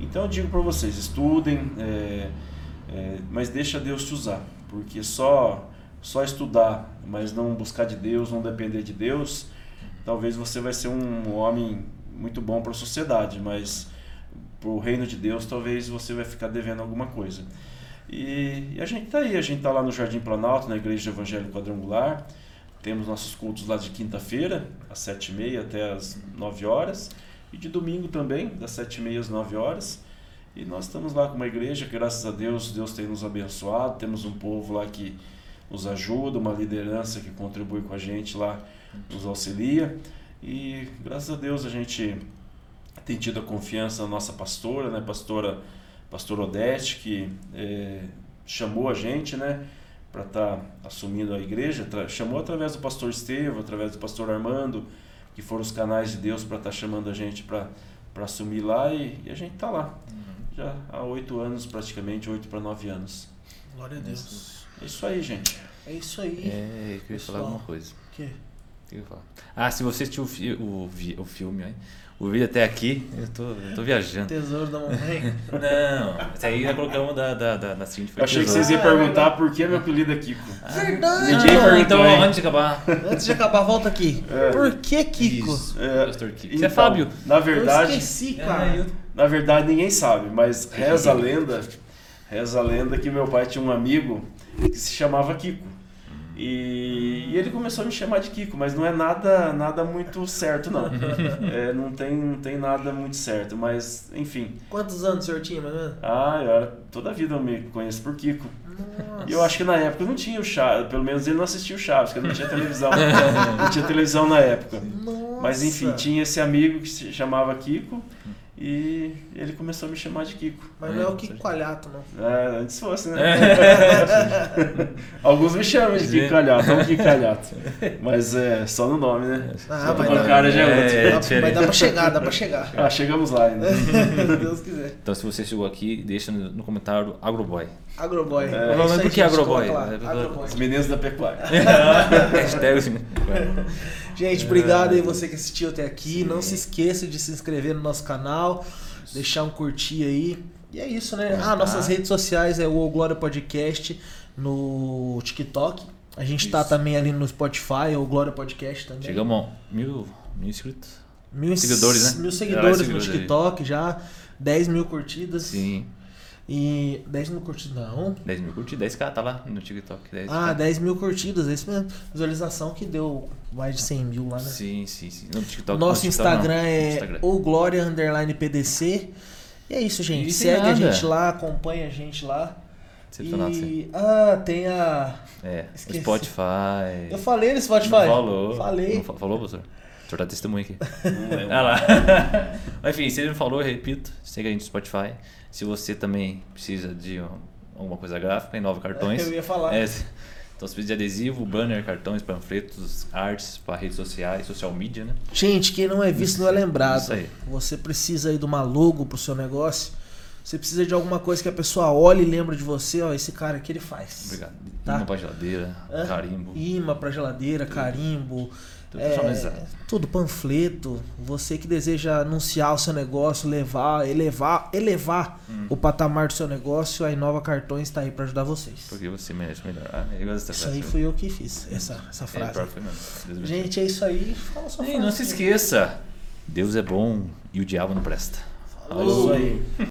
Então eu digo para vocês, estudem, é, é, mas deixa Deus te usar, porque só só estudar, mas não buscar de Deus, não depender de Deus, talvez você vai ser um homem muito bom para a sociedade, mas para o reino de Deus talvez você vai ficar devendo alguma coisa. E, e a gente tá aí, a gente tá lá no Jardim Planalto, na Igreja Evangélica Quadrangular. Temos nossos cultos lá de quinta-feira, às sete e meia até às nove horas. E de domingo também, das sete e meia às nove horas. E nós estamos lá com uma igreja, que, graças a Deus, Deus tem nos abençoado. Temos um povo lá que nos ajuda, uma liderança que contribui com a gente lá, nos auxilia. E graças a Deus a gente tem tido a confiança na nossa pastora, né, pastora, pastora Odete, que eh, chamou a gente, né, para estar assumindo a igreja, chamou através do pastor Estevam, através do pastor Armando, que foram os canais de Deus para estar chamando a gente para assumir lá e, e a gente está lá, já há oito anos praticamente, oito para nove anos. Glória a Deus. É isso aí, gente. É isso aí. É, eu queria falar Pessoal. alguma coisa. O quê? Que eu ia falar? Ah, se você assistiu o, fi- o, vi- o filme, hein? o vídeo até aqui, eu tô, eu tô viajando. Tesouro da mamãe. Não, isso aí nós colocamos da, da, da, da Cindy. foi Eu achei que tesouro. vocês iam perguntar por que meu apelido é Kiko. Verdade. Ninguém perguntou, Então, hein? antes de acabar, Antes de acabar, volta aqui. É. Por que, Kiko? Isso. É, Pastor Kiko. então, Você é Fábio? Na Eu verdade, esqueci, cara. É, eu- Na verdade, ninguém sabe, mas reza a lenda, reza a lenda que meu pai tinha um amigo que se chamava Kiko. E, e ele começou a me chamar de Kiko, mas não é nada, nada muito certo, não. É, não, tem, não tem nada muito certo, mas enfim. Quantos anos o senhor tinha, mais ou? Ah, eu era, toda a vida eu me conheço por Kiko. Nossa. E eu acho que na época não tinha o Chaves, pelo menos ele não assistia o Chaves, porque não tinha televisão. não tinha televisão na época. Nossa. Mas enfim, tinha esse amigo que se chamava Kiko e ele começou a me chamar de Kiko. Mas não é o Kiko Coalhato, não. É, antes fosse, né? Alguns me chamam de. Kiko Calhato, não Kiko Calhato. Mas é só no nome, né? Ah, Só mas dá- cara já é É, outro. é mas dá pra chegar, dá pra chegar. Ah, chegamos lá ainda. Se Deus quiser. Então, se você chegou aqui, deixa no, comentário Agroboy. Agroboy. É. aí, por que Agroboy? É, Agroboy. Os meninos da pecuária. Gente, obrigado aí você que assistiu até aqui. Não se esqueça de se inscrever no nosso canal. deixar um curtir aí. E é isso, né? Ah, nossas redes sociais é o O Glória Podcast no TikTok. A gente tá Isso. também ali no Spotify, o Glória Podcast também. Chegamos a mil, mil inscritos. Mil Seguidores, né? Mil seguidores vai no seguidores aí. TikTok já. 10 mil curtidas. Sim. E 10 mil curtidas, não. 10 mil curtidas. 10k tá lá no TikTok. 10K. Ah, 10 mil curtidas, é isso mesmo. Visualização que deu mais de 100 mil lá, né? Sim, sim, sim. No TikTok, Nosso no TikTok, não. Instagram No é Instagram. o Glória Underline PDC. E é isso, gente. E Segue a nada. gente lá, acompanha a gente lá. Decepcionado, sim. E. Ah, tem a. É, Esqueci. Spotify. Eu falei no Spotify. Não falou. Falei. Não fa- falou, professor? O senhor tá testemunha aqui. Não lembro. Ah lá. Mas enfim, se ele não falou, eu repito, siga a gente no Spotify. Se você também precisa de um- alguma coisa gráfica, inova cartões. Eu ia falar. É, então você precisa de adesivo, banner, cartões, panfletos, artes para redes sociais, social media, né? Gente, quem não é visto não é lembrado. Isso aí. Você precisa aí de uma logo pro seu negócio. Você precisa de alguma coisa que a pessoa olhe e lembre de você. Ó, esse cara aqui ele faz. Obrigado. Tá. Imã pra geladeira, Hã? carimbo. Imã pra geladeira, carimbo. Tudo é, tudo, panfleto. Você que deseja anunciar o seu negócio, levar, elevar, elevar Hum. o patamar do seu negócio, a Inova Cartões está aí para ajudar vocês. Porque você merece melhor. Ah, Isso aí fui eu que fiz, essa, essa É, frase. me Gente, é isso aí. Fala sua livre. E frase. não se esqueça, Deus é bom e o diabo não presta. Falou. Isso aí.